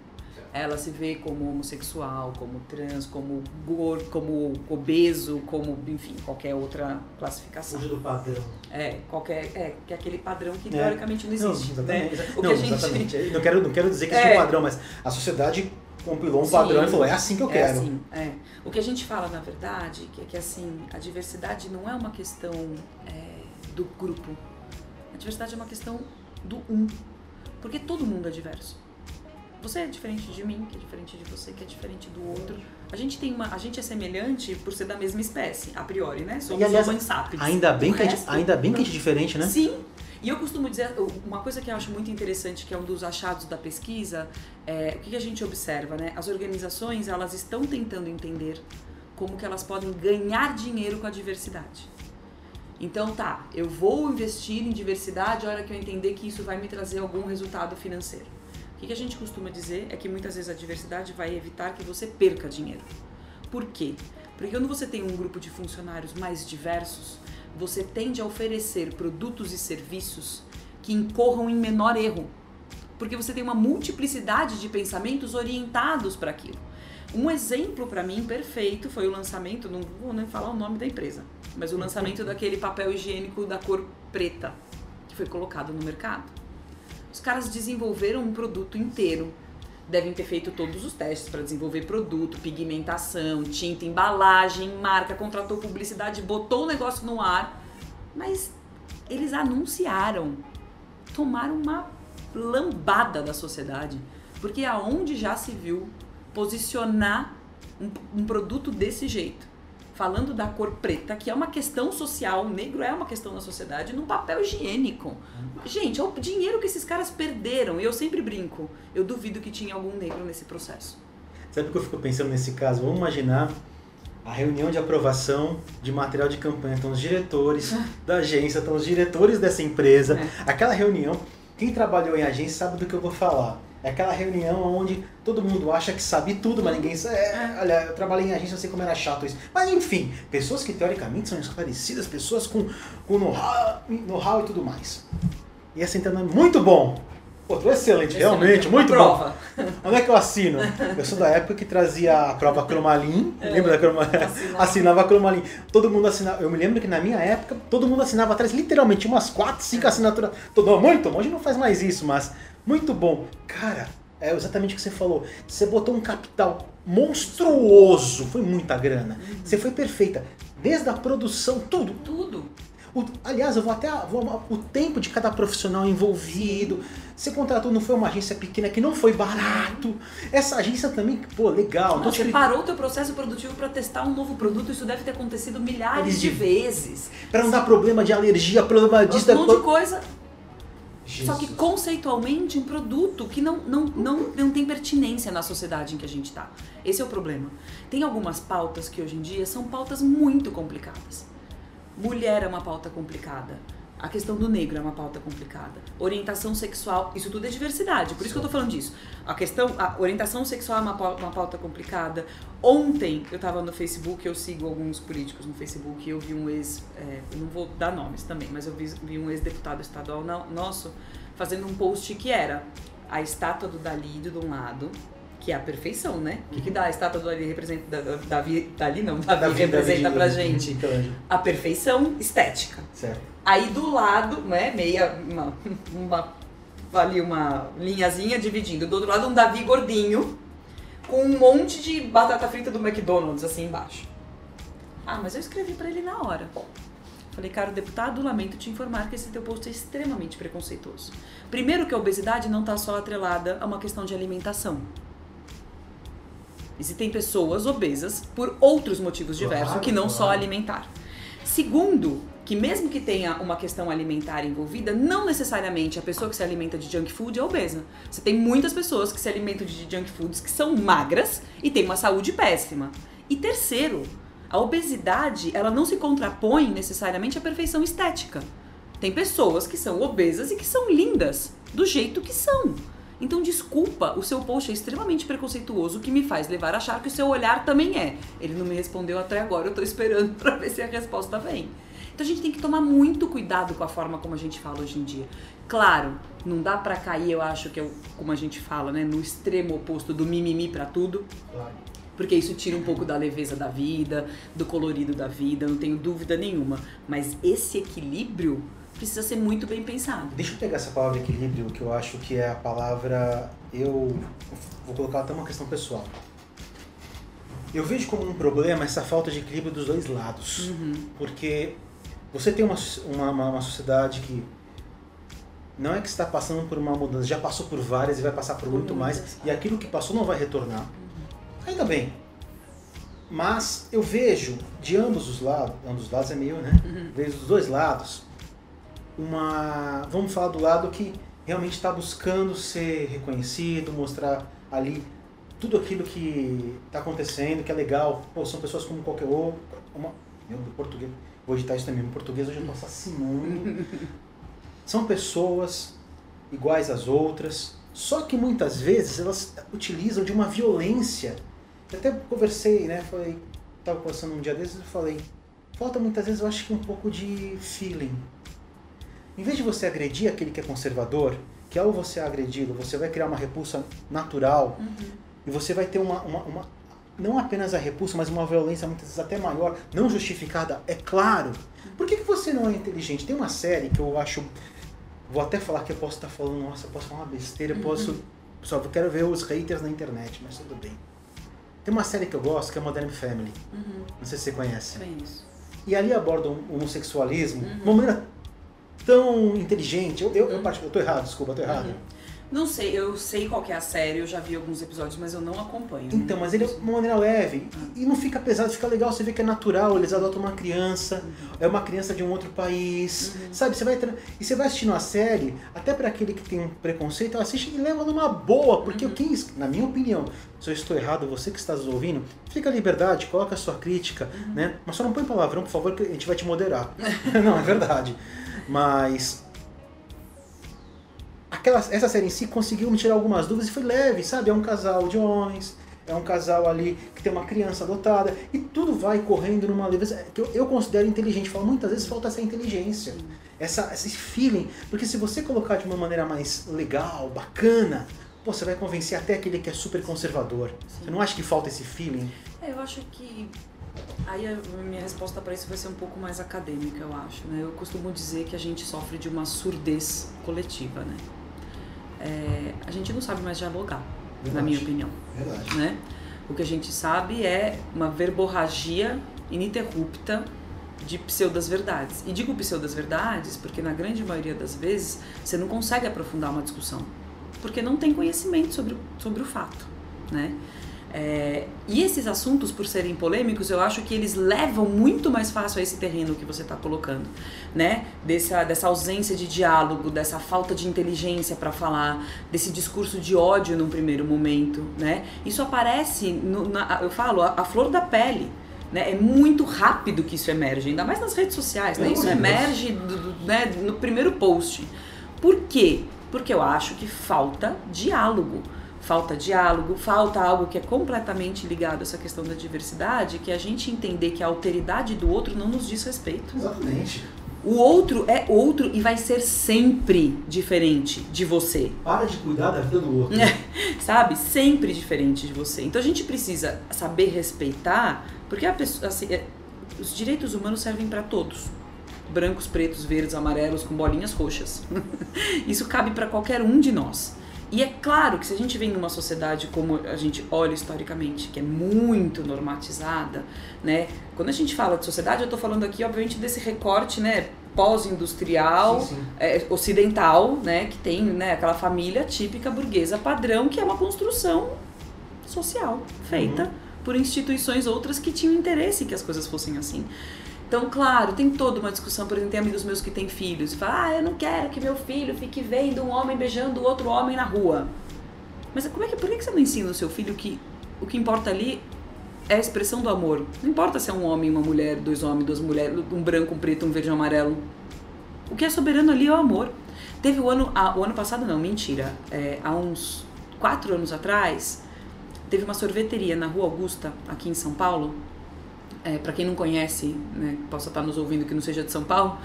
S2: ela se vê como homossexual, como trans, como gordo, como obeso, como, enfim, qualquer outra classificação.
S1: Fugir do padrão.
S2: É, qualquer, é, que é aquele padrão que é. teoricamente não existe. Não,
S1: exatamente. Né? O não, que gente... exatamente. Não quero, não quero dizer que existe é. um padrão, mas a sociedade compilou um Sim, padrão e falou, é assim que eu é quero.
S2: Assim, é. O que a gente fala, na verdade, que é que assim, a diversidade não é uma questão é, do grupo. A diversidade é uma questão do um. Porque todo mundo é diverso. Você é diferente de mim, que é diferente de você, que é diferente do outro. A gente tem uma, a gente é semelhante por ser da mesma espécie, a priori, né? Somos e, aliás, homo sapiens.
S1: Ainda bem, que, resto, ainda bem que a gente é diferente, né?
S2: Sim. E eu costumo dizer, uma coisa que eu acho muito interessante, que é um dos achados da pesquisa, é o que a gente observa, né? As organizações, elas estão tentando entender como que elas podem ganhar dinheiro com a diversidade. Então tá, eu vou investir em diversidade a hora que eu entender que isso vai me trazer algum resultado financeiro. O que a gente costuma dizer é que muitas vezes a diversidade vai evitar que você perca dinheiro. Por quê? Porque quando você tem um grupo de funcionários mais diversos, você tende a oferecer produtos e serviços que incorram em menor erro. Porque você tem uma multiplicidade de pensamentos orientados para aquilo. Um exemplo para mim perfeito foi o lançamento, não vou nem falar o nome da empresa, mas o lançamento daquele papel higiênico da cor preta que foi colocado no mercado. Os caras desenvolveram um produto inteiro. Devem ter feito todos os testes para desenvolver produto, pigmentação, tinta, embalagem, marca, contratou publicidade, botou o negócio no ar. Mas eles anunciaram, tomaram uma lambada da sociedade. Porque aonde já se viu posicionar um, um produto desse jeito? Falando da cor preta, que é uma questão social, o negro é uma questão na sociedade, num papel higiênico. Gente, é o dinheiro que esses caras perderam. E eu sempre brinco, eu duvido que tinha algum negro nesse processo.
S1: Sabe o que eu fico pensando nesse caso? Vamos imaginar a reunião de aprovação de material de campanha. Estão os diretores da agência, estão os diretores dessa empresa. É. Aquela reunião, quem trabalhou em agência sabe do que eu vou falar é aquela reunião onde todo mundo acha que sabe tudo, mas ninguém sabe. É, olha, eu trabalhei em agência, eu sei como era chato isso. Mas enfim, pessoas que teoricamente são esclarecidas, pessoas com, com know-how know e tudo mais. E essa então é muito bom. É excelente, excelente realmente, muito prova. bom. Onde é que eu assino? Eu sou da época que trazia a prova Cromalin. É, lembra da Cromalin? Assinava. assinava a Cromalin. Todo mundo assinava. Eu me lembro que na minha época, todo mundo assinava atrás, literalmente, umas 4, 5 assinaturas. Todo, muito, hoje não faz mais isso, mas muito bom. Cara, é exatamente o que você falou. Você botou um capital monstruoso. Foi muita grana. Uhum. Você foi perfeita. Desde a produção, tudo.
S2: Tudo.
S1: O, aliás, eu vou até. Vou, o tempo de cada profissional envolvido. Você contratou, não foi uma agência pequena que não foi barato. Essa agência também, pô, legal.
S2: Não, você parou o teu processo produtivo para testar um novo produto. Isso deve ter acontecido milhares de, de vezes.
S1: Para não dar problema de alergia, problema disso.
S2: Um monte de coisa. Jesus. Só que conceitualmente um produto que não, não, não, não tem pertinência na sociedade em que a gente está. Esse é o problema. Tem algumas pautas que hoje em dia são pautas muito complicadas. Mulher é uma pauta complicada. A questão do negro é uma pauta complicada. Orientação sexual, isso tudo é diversidade, por isso que eu tô falando disso. A questão, a orientação sexual é uma pauta, uma pauta complicada. Ontem eu tava no Facebook, eu sigo alguns políticos no Facebook, e eu vi um ex, é, eu não vou dar nomes também, mas eu vi, vi um ex-deputado estadual nosso fazendo um post que era a estátua do Dali de um lado, que é a perfeição, né? O que, que dá a estátua do Dali representa, da, Davi, Dali não, Davi, Davi representa Davi, pra gente? A perfeição estética.
S1: Certo.
S2: Aí do lado, né, meia, uma, uma, ali uma linhazinha dividindo. Do outro lado um Davi gordinho, com um monte de batata frita do McDonald's assim embaixo. Ah, mas eu escrevi para ele na hora. Falei, caro deputado, lamento te informar que esse teu post é extremamente preconceituoso. Primeiro que a obesidade não está só atrelada a uma questão de alimentação. Existem pessoas obesas por outros motivos diversos claro, que não claro. só alimentar. Segundo, que mesmo que tenha uma questão alimentar envolvida, não necessariamente a pessoa que se alimenta de junk food é obesa. Você tem muitas pessoas que se alimentam de junk foods que são magras e têm uma saúde péssima. E terceiro, a obesidade, ela não se contrapõe necessariamente à perfeição estética. Tem pessoas que são obesas e que são lindas do jeito que são. Então, desculpa, o seu post é extremamente preconceituoso, o que me faz levar a achar que o seu olhar também é. Ele não me respondeu até agora, eu tô esperando para ver se a resposta vem. Então a gente tem que tomar muito cuidado com a forma como a gente fala hoje em dia. Claro, não dá para cair, eu acho que é como a gente fala, né, no extremo oposto do mimimi para tudo. Claro. Porque isso tira um pouco da leveza da vida, do colorido da vida, não tenho dúvida nenhuma. Mas esse equilíbrio precisa ser muito bem pensado.
S1: Deixa eu pegar essa palavra equilíbrio, que eu acho que é a palavra. Eu vou colocar até uma questão pessoal. Eu vejo como um problema essa falta de equilíbrio dos dois lados. Uhum. Porque você tem uma, uma, uma sociedade que não é que está passando por uma mudança, já passou por várias e vai passar por muito mais, e aquilo que passou não vai retornar. Uhum. Ainda bem. Mas eu vejo de ambos os lados, ambos os lados é meio, né? Uhum. Vejo dos dois lados, uma. Vamos falar do lado que realmente está buscando ser reconhecido, mostrar ali tudo aquilo que está acontecendo, que é legal. Pô, são pessoas como qualquer outro. Uma, meu, do português vou editar isso também. Em português hoje eu estou assassinando. São pessoas iguais às outras, só que muitas vezes elas utilizam de uma violência. Eu até conversei, né? Falei, tava conversando um dia desses e falei, falta muitas vezes eu acho que um pouco de feeling. Em vez de você agredir aquele que é conservador, que ao você agredi-lo, você vai criar uma repulsa natural uhum. e você vai ter uma, uma, uma não apenas a repulsa, mas uma violência muitas vezes até maior, não justificada, é claro. Por que, que você não é inteligente? Tem uma série que eu acho vou até falar que eu posso estar falando, nossa, posso falar uma besteira, eu posso. Só eu quero ver os haters na internet, mas tudo bem. Tem uma série que eu gosto que é Modern Family.
S2: Uhum.
S1: Não sei se você conhece.
S2: Conheço.
S1: E ali abordam o homossexualismo de uma maneira tão inteligente. Eu, eu, eu, particu- eu tô errado, desculpa, eu tô errado.
S2: Não sei, eu sei qual que é a série, eu já vi alguns episódios, mas eu não acompanho.
S1: Então, mas ele é de uma maneira leve e, e não fica pesado, fica legal, você vê que é natural, eles adotam uma criança, é uma criança de um outro país, sabe? Você vai e você vai assistindo a série, até para aquele que tem um preconceito, assiste e leva numa boa, porque quem, es- na minha opinião, se eu estou errado, você que está nos ouvindo, fica à liberdade, coloca a sua crítica, né? Mas só não põe palavrão, por favor, que a gente vai te moderar. não, é verdade. Mas aquela, essa série em si conseguiu me tirar algumas dúvidas e foi leve, sabe? É um casal de homens, é um casal ali que tem uma criança adotada e tudo vai correndo numa leveza que eu, eu considero inteligente. Falo, muitas vezes falta essa inteligência, essa, esse feeling, porque se você colocar de uma maneira mais legal, bacana, pô, você vai convencer até aquele que é super conservador. Você não acha que falta esse feeling?
S2: É, eu acho que. Aí a minha resposta para isso vai ser um pouco mais acadêmica, eu acho. Né? Eu costumo dizer que a gente sofre de uma surdez coletiva, né? É, a gente não sabe mais dialogar, na
S1: Verdade.
S2: minha opinião.
S1: Verdade.
S2: né? O que a gente sabe é uma verborragia ininterrupta de pseudas verdades. E digo pseudas verdades porque na grande maioria das vezes você não consegue aprofundar uma discussão, porque não tem conhecimento sobre, sobre o fato, né? É, e esses assuntos, por serem polêmicos, eu acho que eles levam muito mais fácil a esse terreno que você está colocando, né? Dessa, dessa ausência de diálogo, dessa falta de inteligência para falar, desse discurso de ódio num primeiro momento, né? Isso aparece, no- na- eu falo, a, a flor da pele. Né? É muito rápido que isso emerge, ainda mais nas redes sociais. Né? Isso
S1: Deus.
S2: emerge do- do- né, no primeiro post. Por quê? Porque eu acho que falta diálogo. Falta diálogo, falta algo que é completamente ligado a essa questão da diversidade, que é a gente entender que a alteridade do outro não nos diz respeito.
S1: Exatamente.
S2: O outro é outro e vai ser sempre diferente de você.
S1: Para de cuidar da vida do outro.
S2: Sabe? Sempre diferente de você. Então a gente precisa saber respeitar, porque a pessoa, assim, é, os direitos humanos servem para todos. Brancos, pretos, verdes, amarelos, com bolinhas roxas. Isso cabe para qualquer um de nós. E é claro que se a gente vem numa sociedade como a gente olha historicamente, que é muito normatizada, né? Quando a gente fala de sociedade, eu tô falando aqui, obviamente, desse recorte, né? Pós-industrial, é, ocidental, né, que tem né, aquela família típica burguesa padrão, que é uma construção social feita por instituições outras que tinham interesse que as coisas fossem assim. Então, claro, tem toda uma discussão, por exemplo, tem amigos meus que têm filhos, e falam, ah, eu não quero que meu filho fique vendo um homem beijando outro homem na rua. Mas como é que, por que você não ensina o seu filho que o que importa ali é a expressão do amor? Não importa se é um homem, uma mulher, dois homens, duas mulheres, um branco, um preto, um verde, um amarelo. O que é soberano ali é o amor. Teve o ano, o ano passado não, mentira. É, há uns quatro anos atrás, teve uma sorveteria na Rua Augusta, aqui em São Paulo. É, para quem não conhece, né, possa estar nos ouvindo que não seja de São Paulo,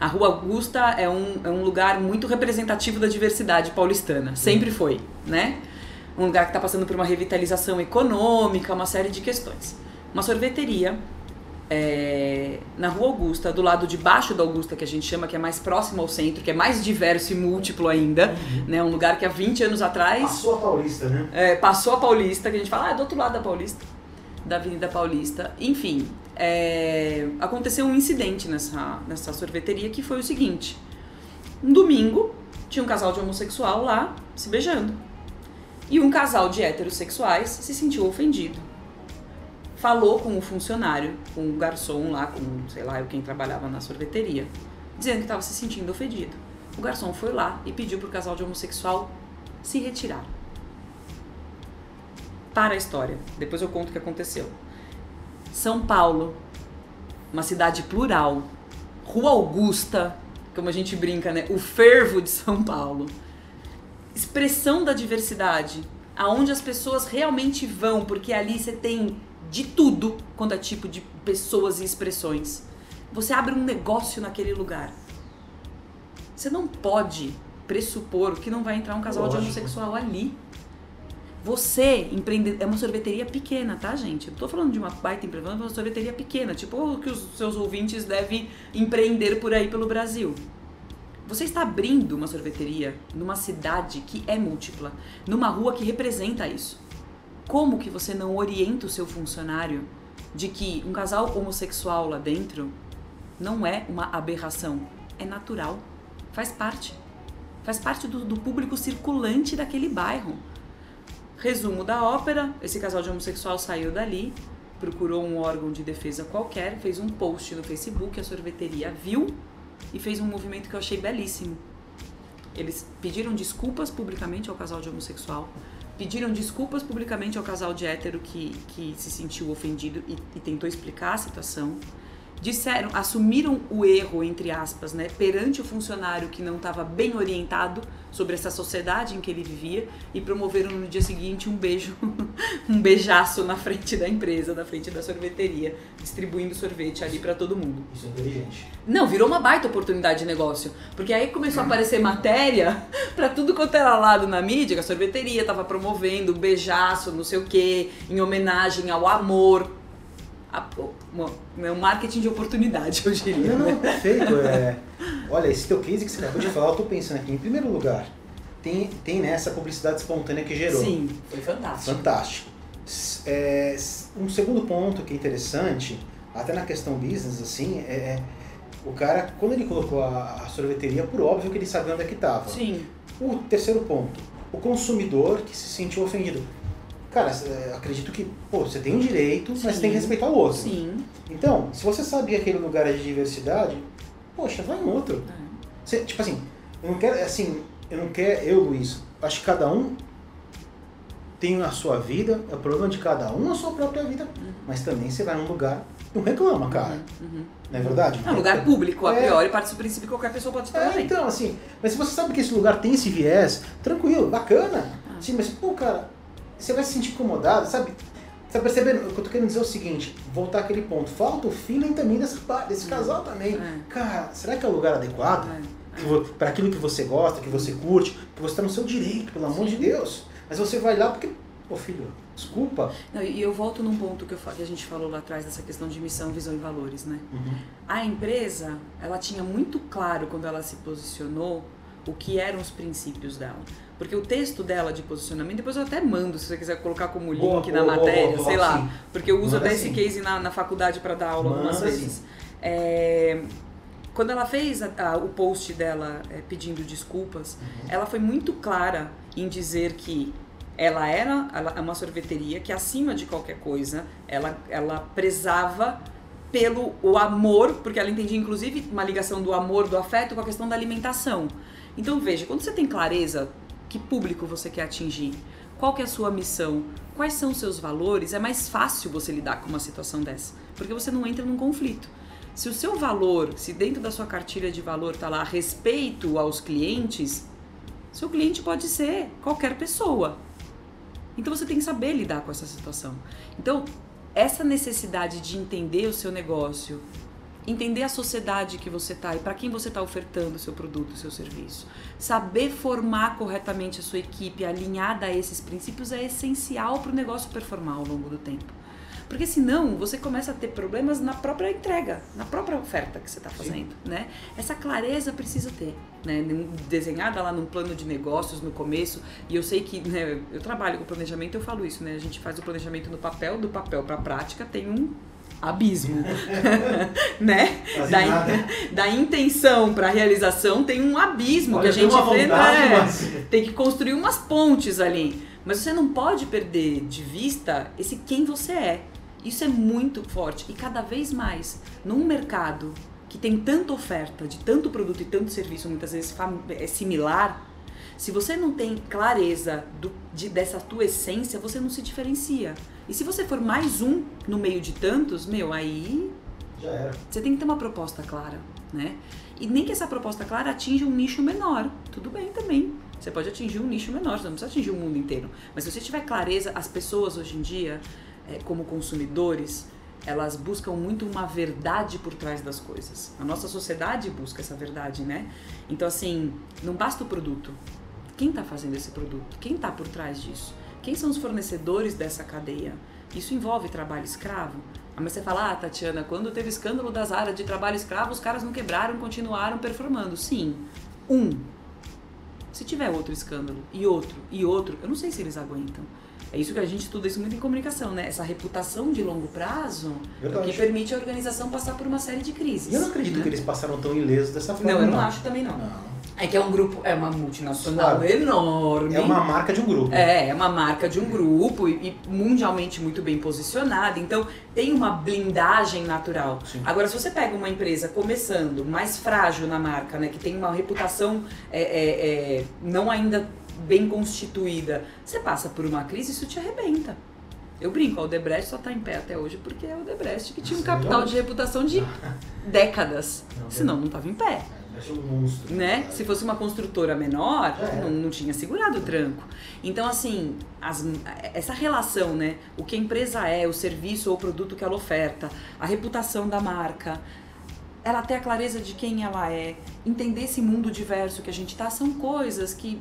S2: a Rua Augusta é um, é um lugar muito representativo da diversidade paulistana. Sempre foi, né? Um lugar que está passando por uma revitalização econômica, uma série de questões. Uma sorveteria é, na Rua Augusta, do lado de baixo da Augusta, que a gente chama, que é mais próximo ao centro, que é mais diverso e múltiplo ainda, né? Um lugar que há 20 anos atrás
S1: Passou a Paulista, né?
S2: é, passou a Paulista, que a gente fala, ah, é do outro lado da Paulista, da Avenida Paulista. Enfim, é, aconteceu um incidente nessa, nessa sorveteria que foi o seguinte: um domingo, tinha um casal de homossexual lá se beijando. E um casal de heterossexuais se sentiu ofendido. Falou com o funcionário, com o garçom lá, com, sei lá, quem trabalhava na sorveteria, dizendo que estava se sentindo ofendido. O garçom foi lá e pediu pro casal de homossexual se retirar para a história. Depois eu conto o que aconteceu. São Paulo, uma cidade plural. Rua Augusta, como a gente brinca, né? O fervo de São Paulo. Expressão da diversidade, aonde as pessoas realmente vão, porque ali você tem de tudo quanto é tipo de pessoas e expressões. Você abre um negócio naquele lugar. Você não pode pressupor que não vai entrar um casal de
S1: Lógico.
S2: homossexual ali. Você, empreende... é uma sorveteria pequena, tá, gente? Eu tô falando de uma baita empresa, é uma sorveteria pequena, tipo o que os seus ouvintes devem empreender por aí pelo Brasil. Você está abrindo uma sorveteria numa cidade que é múltipla, numa rua que representa isso. Como que você não orienta o seu funcionário de que um casal homossexual lá dentro não é uma aberração, é natural, faz parte. Faz parte do, do público circulante daquele bairro. Resumo da ópera: esse casal de homossexual saiu dali, procurou um órgão de defesa qualquer, fez um post no Facebook, a sorveteria viu e fez um movimento que eu achei belíssimo. Eles pediram desculpas publicamente ao casal de homossexual, pediram desculpas publicamente ao casal de hétero que, que se sentiu ofendido e, e tentou explicar a situação disseram, assumiram o erro, entre aspas, né, perante o funcionário que não estava bem orientado sobre essa sociedade em que ele vivia e promoveram no dia seguinte um beijo, um beijaço na frente da empresa, na frente da sorveteria, distribuindo sorvete ali para todo mundo.
S1: Isso é inteligente.
S2: Não, virou uma baita oportunidade de negócio, porque aí começou a aparecer matéria para tudo quanto era lado na mídia, que a sorveteria estava promovendo um beijaço, não sei o quê, em homenagem ao amor a, né, um marketing de oportunidade, eu diria.
S1: Não, não, perfeito. É, olha, esse teu case que você acabou de falar, eu tô pensando aqui, em primeiro lugar, tem, tem né, publicidade espontânea que gerou.
S2: Sim, foi fantástico.
S1: Fantástico. É, um segundo ponto que é interessante, até na questão business, assim, é, é o cara, quando ele colocou a, a, sorveteria, por óbvio que ele sabia onde é que estava.
S2: Sim.
S1: O terceiro ponto, o consumidor que se sentiu ofendido. Cara, é, acredito que, pô, você tem um direito, Sim. mas tem que respeitar o outro.
S2: Sim.
S1: Então, se você sabe que aquele lugar é de diversidade, poxa, vai em outro. É. Você, tipo assim, eu não quero, assim, eu não quero, eu, Luiz, acho que cada um tem a sua vida, é o problema de cada um a sua própria vida. Uhum. Mas também você vai num lugar, não reclama, cara. Uhum. Uhum. Não é verdade?
S2: É um lugar público, a é. priori, parte do princípio que qualquer pessoa pode estar
S1: é, Então, assim, mas se você sabe que esse lugar tem esse viés, tranquilo, bacana. Ah. Sim, mas, pô, cara, você vai se sentir incomodado, sabe? Você tá percebendo? O que eu tô querendo dizer é o seguinte, voltar àquele ponto. Falta o feeling também dessa desse casal também. É. Cara, será que é o lugar adequado? É. é. Para aquilo que você gosta, que você curte, que você está no seu direito, pelo amor Sim. de Deus. Mas você vai lá porque, ô filho, desculpa.
S2: Não, e eu volto num ponto que, eu, que, a gente falou lá atrás, dessa questão de missão, visão e valores, né? Uhum. A empresa, ela tinha muito claro quando ela se posicionou o que eram os princípios dela. Porque o texto dela de posicionamento, depois eu até mando, se você quiser colocar como link boa, na boa, matéria, boa, sei lá. Sim. Porque eu uso até esse case na, na faculdade para dar aula algumas vezes. É, quando ela fez a, a, o post dela é, pedindo desculpas, uhum. ela foi muito clara em dizer que ela era ela, uma sorveteria que, acima de qualquer coisa, ela, ela prezava pelo o amor, porque ela entendia inclusive uma ligação do amor, do afeto com a questão da alimentação. Então veja, quando você tem clareza que público você quer atingir, qual que é a sua missão, quais são os seus valores, é mais fácil você lidar com uma situação dessa, porque você não entra num conflito. Se o seu valor, se dentro da sua cartilha de valor está lá respeito aos clientes, seu cliente pode ser qualquer pessoa. Então você tem que saber lidar com essa situação. Então, essa necessidade de entender o seu negócio, entender a sociedade que você está e para quem você está ofertando o seu produto, o seu serviço. Saber formar corretamente a sua equipe alinhada a esses princípios é essencial para o negócio performar ao longo do tempo. Porque senão você começa a ter problemas na própria entrega, na própria oferta que você está fazendo, né? Essa clareza precisa ter, né? Desenhada lá num plano de negócios no começo. E eu sei que, né, eu trabalho com planejamento, eu falo isso, né? A gente faz o planejamento no papel, do papel para a prática tem um abismo, né? Da, da, intenção para a realização tem um abismo Olha, que a gente vê, né? Mas... Tem que construir umas pontes ali. Mas você não pode perder de vista esse quem você é. Isso é muito forte e cada vez mais num mercado que tem tanta oferta de tanto produto e tanto serviço, muitas vezes é similar. Se você não tem clareza do, de, dessa tua essência, você não se diferencia. E se você for mais um no meio de tantos, meu, aí.
S1: Já era.
S2: Você tem que ter uma proposta clara, né? E nem que essa proposta clara atinja um nicho menor. Tudo bem também. Você pode atingir um nicho menor, você não precisa atingir o mundo inteiro. Mas se você tiver clareza, as pessoas hoje em dia, é, como consumidores, elas buscam muito uma verdade por trás das coisas. A nossa sociedade busca essa verdade, né? Então, assim, não basta o produto. Quem está fazendo esse produto? Quem está por trás disso? Quem são os fornecedores dessa cadeia? Isso envolve trabalho escravo? Ah, mas você fala, ah, Tatiana, quando teve escândalo das áreas de trabalho escravo, os caras não quebraram, continuaram performando. Sim, um. Se tiver outro escândalo, e outro, e outro, eu não sei se eles aguentam. É isso que a gente estuda isso muito em comunicação, né? Essa reputação de longo prazo é que permite a organização passar por uma série de crises.
S1: E eu não acredito
S2: né?
S1: que eles passaram tão ilesos dessa forma.
S2: Não, eu não, acho também não.
S1: Não.
S2: É que é um grupo, é uma multinacional
S1: Claro.
S2: enorme.
S1: É uma marca de um grupo.
S2: É, é uma marca de um grupo e, e mundialmente muito bem posicionada, então tem uma blindagem natural.
S1: Sim.
S2: Agora, se você pega uma empresa começando, mais frágil na marca, né, que tem uma reputação é, é, é, não ainda bem constituída, você passa por uma crise e isso te arrebenta. Eu brinco, a Odebrecht só está em pé até hoje porque é a Odebrecht que tinha um
S1: Nossa,
S2: capital
S1: legal.
S2: de reputação de décadas.
S1: Não,
S2: Senão não estava em pé
S1: Acho um monstro.
S2: né? Se fosse uma construtora menor,
S1: É.
S2: não, não tinha segurado o tranco. Então, assim, as- essa relação, né? O que a empresa é, o serviço ou o produto que ela oferta, a reputação da marca, ela ter a clareza de quem ela é, entender esse mundo diverso que a gente tá, são coisas que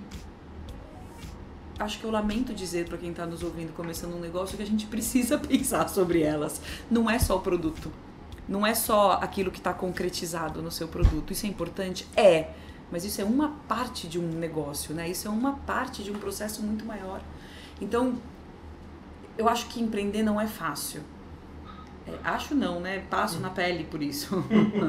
S2: acho que eu lamento dizer para quem está nos ouvindo começando um negócio que a gente precisa pensar sobre elas. Não é só o produto. Não é só aquilo que está concretizado no seu produto. Isso é importante? É. Mas isso é uma parte de um negócio, né? Isso é uma parte de um processo muito maior. Então, eu acho que empreender não é fácil. É, acho não, né? Passo na pele por isso.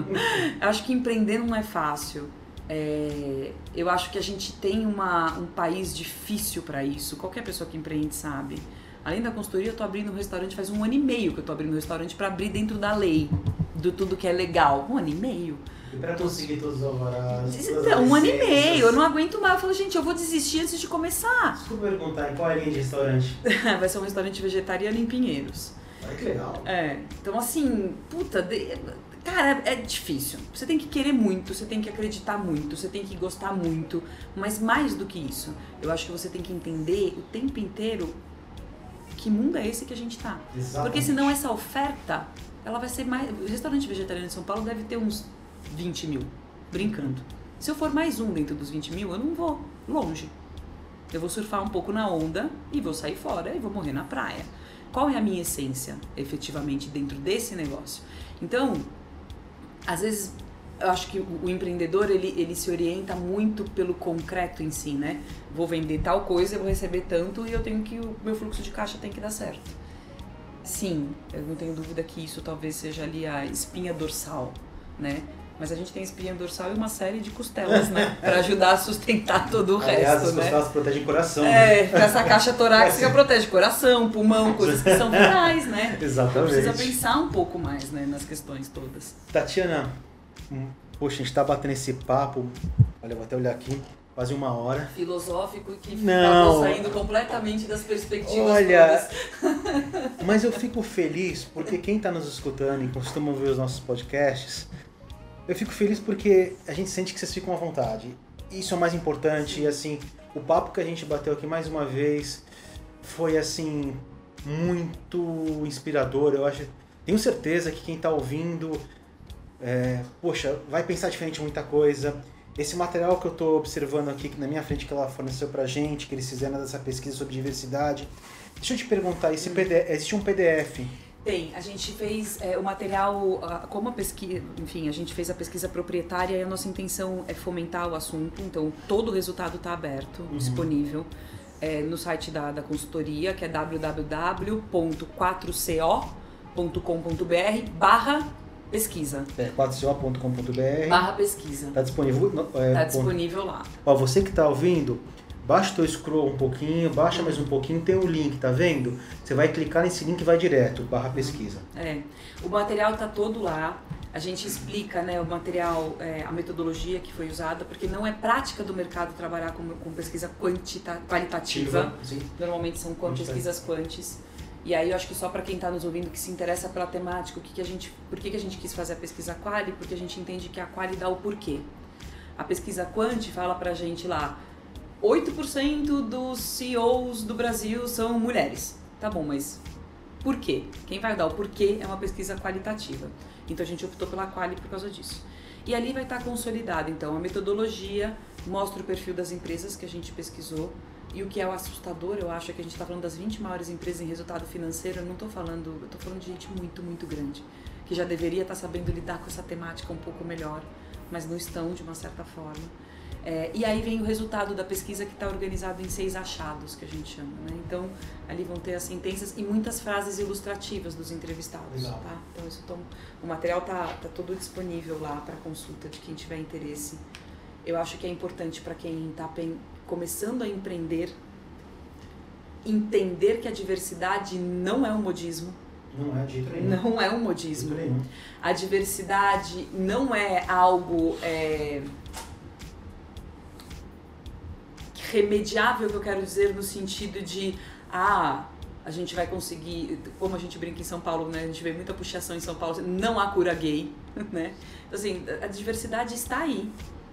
S2: acho que empreender não é fácil. É, eu acho que a gente tem uma, um país difícil para isso. Qualquer pessoa que empreende sabe. Além da consultoria, eu tô abrindo um restaurante faz um ano e meio que eu tô abrindo um restaurante para abrir dentro da lei, do tudo que é legal. Um ano e meio.
S1: E pra conseguir todos os alvarás. todas
S2: Então, um ano e meio. Eu não aguento mais. Eu falo, gente, eu vou desistir antes de começar.
S1: Desculpa perguntar, qual é a linha de restaurante?
S2: Vai ser um restaurante vegetariano em Pinheiros.
S1: Olha que legal.
S2: É, então assim, puta, de- cara, é difícil. Você tem que querer muito, você tem que acreditar muito, você tem que gostar muito, mas mais do que isso, eu acho que você tem que entender o tempo inteiro que mundo é esse que a gente tá. Porque senão essa oferta, ela vai ser mais. O restaurante vegetariano de São Paulo deve ter uns 20 mil, brincando. Se eu for mais um dentro dos 20 mil, eu não vou longe. Eu vou surfar um pouco na onda e vou sair fora e vou morrer na praia. Qual é a minha essência, efetivamente, dentro desse negócio? Então, às vezes, eu acho que o, empreendedor, ele, ele se orienta muito pelo concreto em si, né? Vou vender tal coisa, eu vou receber tanto e eu tenho que, o meu fluxo de caixa tem que dar certo. Sim, eu não tenho dúvida que isso talvez seja ali a espinha dorsal, né? Mas a gente tem espinha dorsal e uma série de costelas, né? Pra ajudar a sustentar todo o
S1: Aliás,
S2: resto,
S1: as
S2: né?
S1: costelas protegem o coração. né?
S2: É, essa caixa torácica protege coração, pulmão, coisas que são vitais, né?
S1: Exatamente.
S2: Precisa pensar um pouco mais, né, nas questões todas.
S1: Tatiana, poxa, a gente tá batendo esse papo. Olha, eu vou até olhar aqui, quase uma hora.
S2: Filosófico e que
S1: Não.
S2: acabou saindo completamente das perspectivas
S1: Olha, mas eu fico feliz porque quem tá nos escutando e costuma ver os nossos podcasts, eu fico feliz porque a gente sente que vocês ficam à vontade. Isso é o mais importante e assim, o papo que a gente bateu aqui mais uma vez foi assim muito inspirador. Eu acho, tenho certeza que quem tá ouvindo, é, poxa, vai pensar diferente muita coisa. Esse material que eu estou observando aqui que na minha frente que ela forneceu pra gente, que eles fizeram dessa pesquisa sobre diversidade. Deixa eu te perguntar, esse PDF, existe um PDF?
S2: Tem, a gente fez é, o material, como a pesquisa, enfim, a gente fez a pesquisa proprietária e a nossa intenção é fomentar o assunto, então todo o resultado está aberto, disponível é, no site da, da consultoria, que é www.4co.com.br barra pesquisa.
S1: É 4co.com.br.
S2: Barra pesquisa.
S1: Tá disponível. é,
S2: Tá
S1: ponto-
S2: disponível lá.
S1: Ó, você que tá ouvindo, baixa o teu scroll um pouquinho, baixa mais um pouquinho, tem o link, tá vendo? Você vai clicar nesse link e vai direto, barra pesquisa.
S2: É, o material tá todo lá. A gente explica, né, o material, é, a metodologia que foi usada, porque não é prática do mercado trabalhar com, com pesquisa quantita, qualitativa.
S1: Sim.
S2: Normalmente são pesquisas quantis. E aí eu acho que só para quem está nos ouvindo que se interessa pela temática, o que, que a gente, por que, que a gente quis fazer a pesquisa quali? Porque a gente entende que a quali dá o porquê. A pesquisa quanti fala pra gente lá, 8% dos CEOs do Brasil são mulheres. Tá bom, mas por quê? Quem vai dar o porquê é uma pesquisa qualitativa. Então a gente optou pela quali por causa disso. E ali vai estar consolidado, então, a metodologia, mostra o perfil das empresas que a gente pesquisou. E o que é o assustador, eu acho, é que a gente está falando das 20 maiores empresas em resultado financeiro. Eu não estou falando, eu estou falando de gente muito, muito grande, que já deveria estar sabendo lidar com essa temática um pouco melhor, mas não estão de uma certa forma. É, e aí vem o resultado da pesquisa que está organizado em seis achados, que a gente chama. Né? Então, ali vão ter as sentenças e muitas frases ilustrativas dos entrevistados. Tá? Então, isso tom, o material está tá todo disponível lá para consulta de quem tiver interesse. Eu acho que é importante para quem está começando a empreender entender que a diversidade não é um modismo.
S1: Não é
S2: nenhum. Não é um modismo. A diversidade não é algo é, remediável, que eu quero dizer, no sentido de, ah, a gente vai conseguir, como a gente brinca em São Paulo, né? A gente vê muita puxação em São Paulo, não há cura gay, né? Então, assim, a diversidade está aí.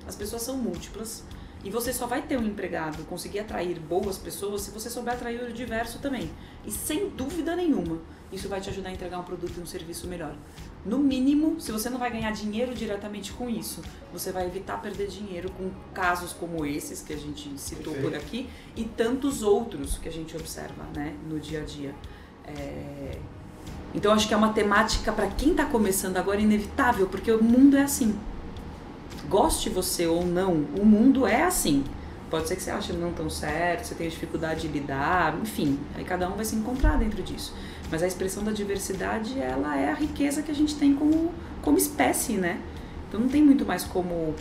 S2: As pessoas são múltiplas. E você só vai ter um empregado, conseguir atrair boas pessoas se você souber atrair o diverso também. E sem dúvida nenhuma, isso vai te ajudar a entregar um produto e um serviço melhor. No mínimo, se você não vai ganhar dinheiro diretamente com isso, você vai evitar perder dinheiro com casos como esses que a gente citou Perfeito. por aqui e tantos outros que a gente observa né, no dia a dia. É... Então, acho que é uma temática para quem está começando agora inevitável, porque o mundo é assim goste você ou não, o mundo é assim. Pode ser que você ache não tão certo, você tenha dificuldade de lidar, enfim, aí cada um vai se encontrar dentro disso. Mas a expressão da diversidade, ela é a riqueza que a gente tem como, como espécie, né? Então não tem muito mais como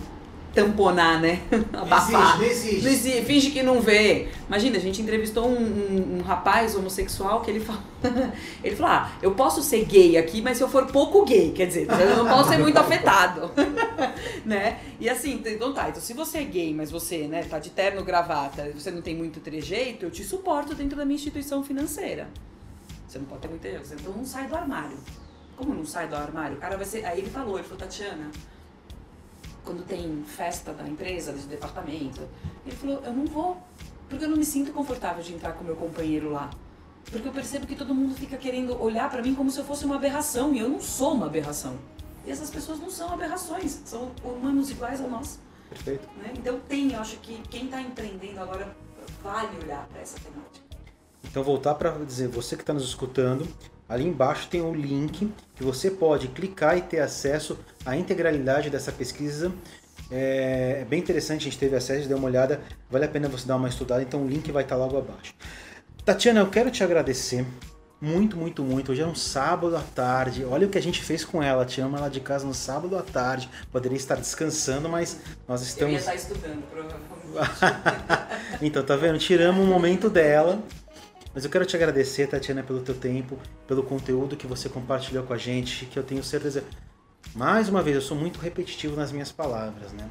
S2: tamponar, né?
S1: Abafar. Não existe,
S2: não existe. Finge que não vê. Imagina, a gente entrevistou um, um, um rapaz homossexual que ele falou, ele falou, ah, eu posso ser gay aqui, mas se eu for pouco gay, quer dizer, eu não posso ser muito afetado, né? E assim, então tá, então se você é gay, mas você, né, tá de terno, gravata, você não tem muito trejeito, eu te suporto dentro da minha instituição financeira. Você não pode ter muito trejeito, então não sai do armário. Como não sai do armário? O cara vai ser, aí ele falou, ele falou, Tatiana, quando tem festa da empresa, do departamento. Ele falou: Eu não vou, porque eu não me sinto confortável de entrar com meu companheiro lá. Porque eu percebo que todo mundo fica querendo olhar para mim como se eu fosse uma aberração, e eu não sou uma aberração. E essas pessoas não são aberrações, são humanos iguais a nós.
S1: Perfeito.
S2: Né? Então tem, eu acho que quem está empreendendo agora vale olhar para essa temática.
S1: Então voltar para dizer, você que está nos escutando, Ali embaixo tem um link que você pode clicar e ter acesso à integralidade dessa pesquisa. É, é bem interessante, a gente teve acesso, deu uma olhada, vale a pena você dar uma estudada, então o link vai estar logo abaixo. Tatiana, eu quero te agradecer muito, muito, muito. Hoje é um sábado à tarde. Olha o que a gente fez com ela. Tiramos ela de casa no sábado à tarde. Poderia estar descansando, mas nós estamos. Eu ia
S2: estar estudando, provavelmente.
S1: então, tá vendo? Tiramos um momento dela mas eu quero te agradecer, Tatiana, pelo teu tempo, pelo conteúdo que você compartilhou com a gente, que eu tenho certeza. Mais uma vez, eu sou muito repetitivo nas minhas palavras, né?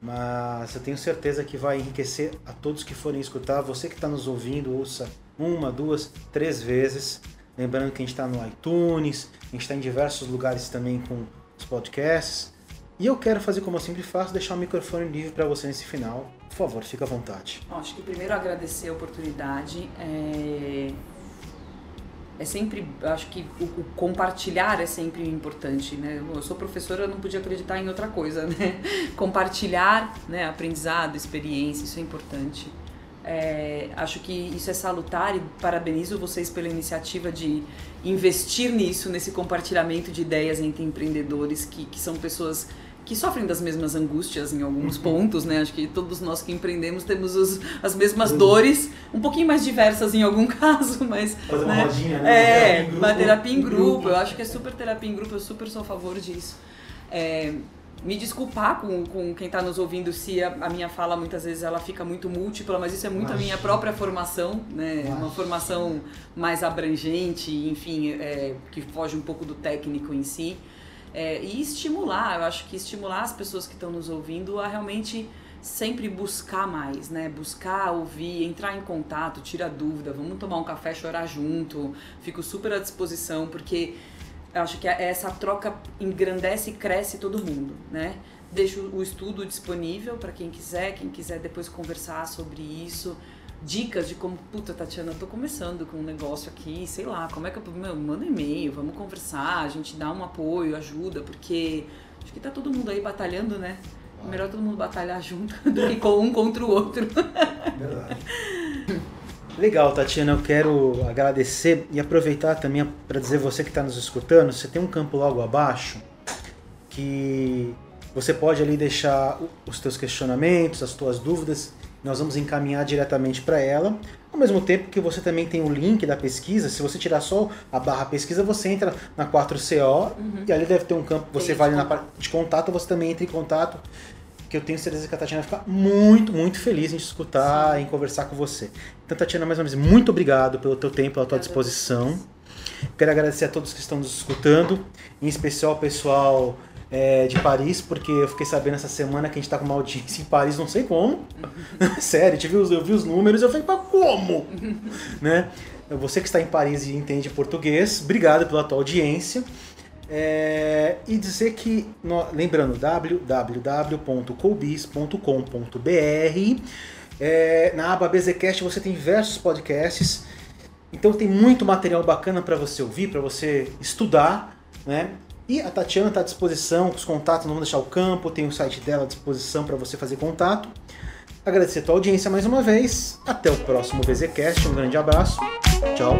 S1: Mas eu tenho certeza que vai enriquecer a todos que forem escutar. Você que está nos ouvindo, ouça uma, duas, três vezes. Lembrando que a gente está no iTunes, a gente está em diversos lugares também com os podcasts. E eu quero fazer como eu sempre faço, deixar o microfone livre para você nesse final. Por favor, fique à vontade.
S2: Bom, acho que primeiro agradecer a oportunidade. É, é sempre, acho que o, o, compartilhar é sempre importante, né? Eu sou professora, eu não podia acreditar em outra coisa, né? Compartilhar, né? Aprendizado, experiência, isso é importante. É, acho que isso é salutar e parabenizo vocês pela iniciativa de investir nisso, nesse compartilhamento de ideias entre empreendedores que, que são pessoas que sofrem das mesmas angústias em alguns uhum. pontos, né? Acho que todos nós que empreendemos temos os, as mesmas uhum. dores, um pouquinho mais diversas em algum caso, mas.
S1: Fazer
S2: né?
S1: uma rodinha, né?
S2: É, uma terapia em grupo. grupo. Eu acho que é super terapia em grupo, eu super sou a favor disso. É, me desculpar com, com quem está nos ouvindo se a, a, minha fala muitas vezes ela fica muito múltipla, mas isso é muito a minha própria formação, né? Uma formação mais abrangente, enfim, é, que foge um pouco do técnico em si. É, e estimular, eu acho que estimular as pessoas que estão nos ouvindo a realmente sempre buscar mais, né? Buscar, ouvir, entrar em contato, tirar dúvida, vamos tomar um café, chorar junto. Fico super à disposição, porque eu acho que essa troca engrandece e cresce todo mundo, né? Deixo o estudo disponível para quem quiser, quem quiser depois conversar sobre isso dicas de como, puta, Tatiana, eu tô começando com um negócio aqui, sei lá, como é que eu. Meu, manda um e-mail, vamos conversar, a gente dá um apoio, ajuda, porque acho que tá todo mundo aí batalhando, né? É melhor todo mundo batalhar junto do que com um contra o outro.
S1: Verdade. Legal, Tatiana, eu quero agradecer e aproveitar também para dizer você que está nos escutando, você tem um campo logo abaixo que Você pode ali deixar os teus questionamentos, as tuas dúvidas, nós vamos encaminhar diretamente para ela. Ao mesmo tempo que você também tem o link da pesquisa, se você tirar só a barra pesquisa, você entra na 4CO uhum. e ali deve ter um campo, você vai na parte de contato, você também entra em contato, que eu tenho certeza que a Tatiana vai ficar muito, muito feliz em te escutar, Sim. em conversar com você. Então, Tatiana, mais uma vez, muito obrigado pelo teu tempo, pela tua disposição. Quero agradecer a todos que estão nos escutando, em especial o pessoal é, de Paris, porque eu fiquei sabendo essa semana que a gente tá com uma audiência em Paris, não sei como. Sério, eu vi, os, eu vi os números e eu falei, mas como? né? Você que está em Paris e entende português, obrigado pela tua audiência. É, e dizer que, lembrando, www.coubis.com.br é, na aba BZCast você tem diversos podcasts, então tem muito material bacana para você ouvir, para você estudar, né? E a Tatiana está à disposição, os contatos, não vamos deixar o campo, tem o site dela à disposição para você fazer contato. Agradecer a tua audiência mais uma vez. Até o próximo VZCast. Um grande abraço. Tchau.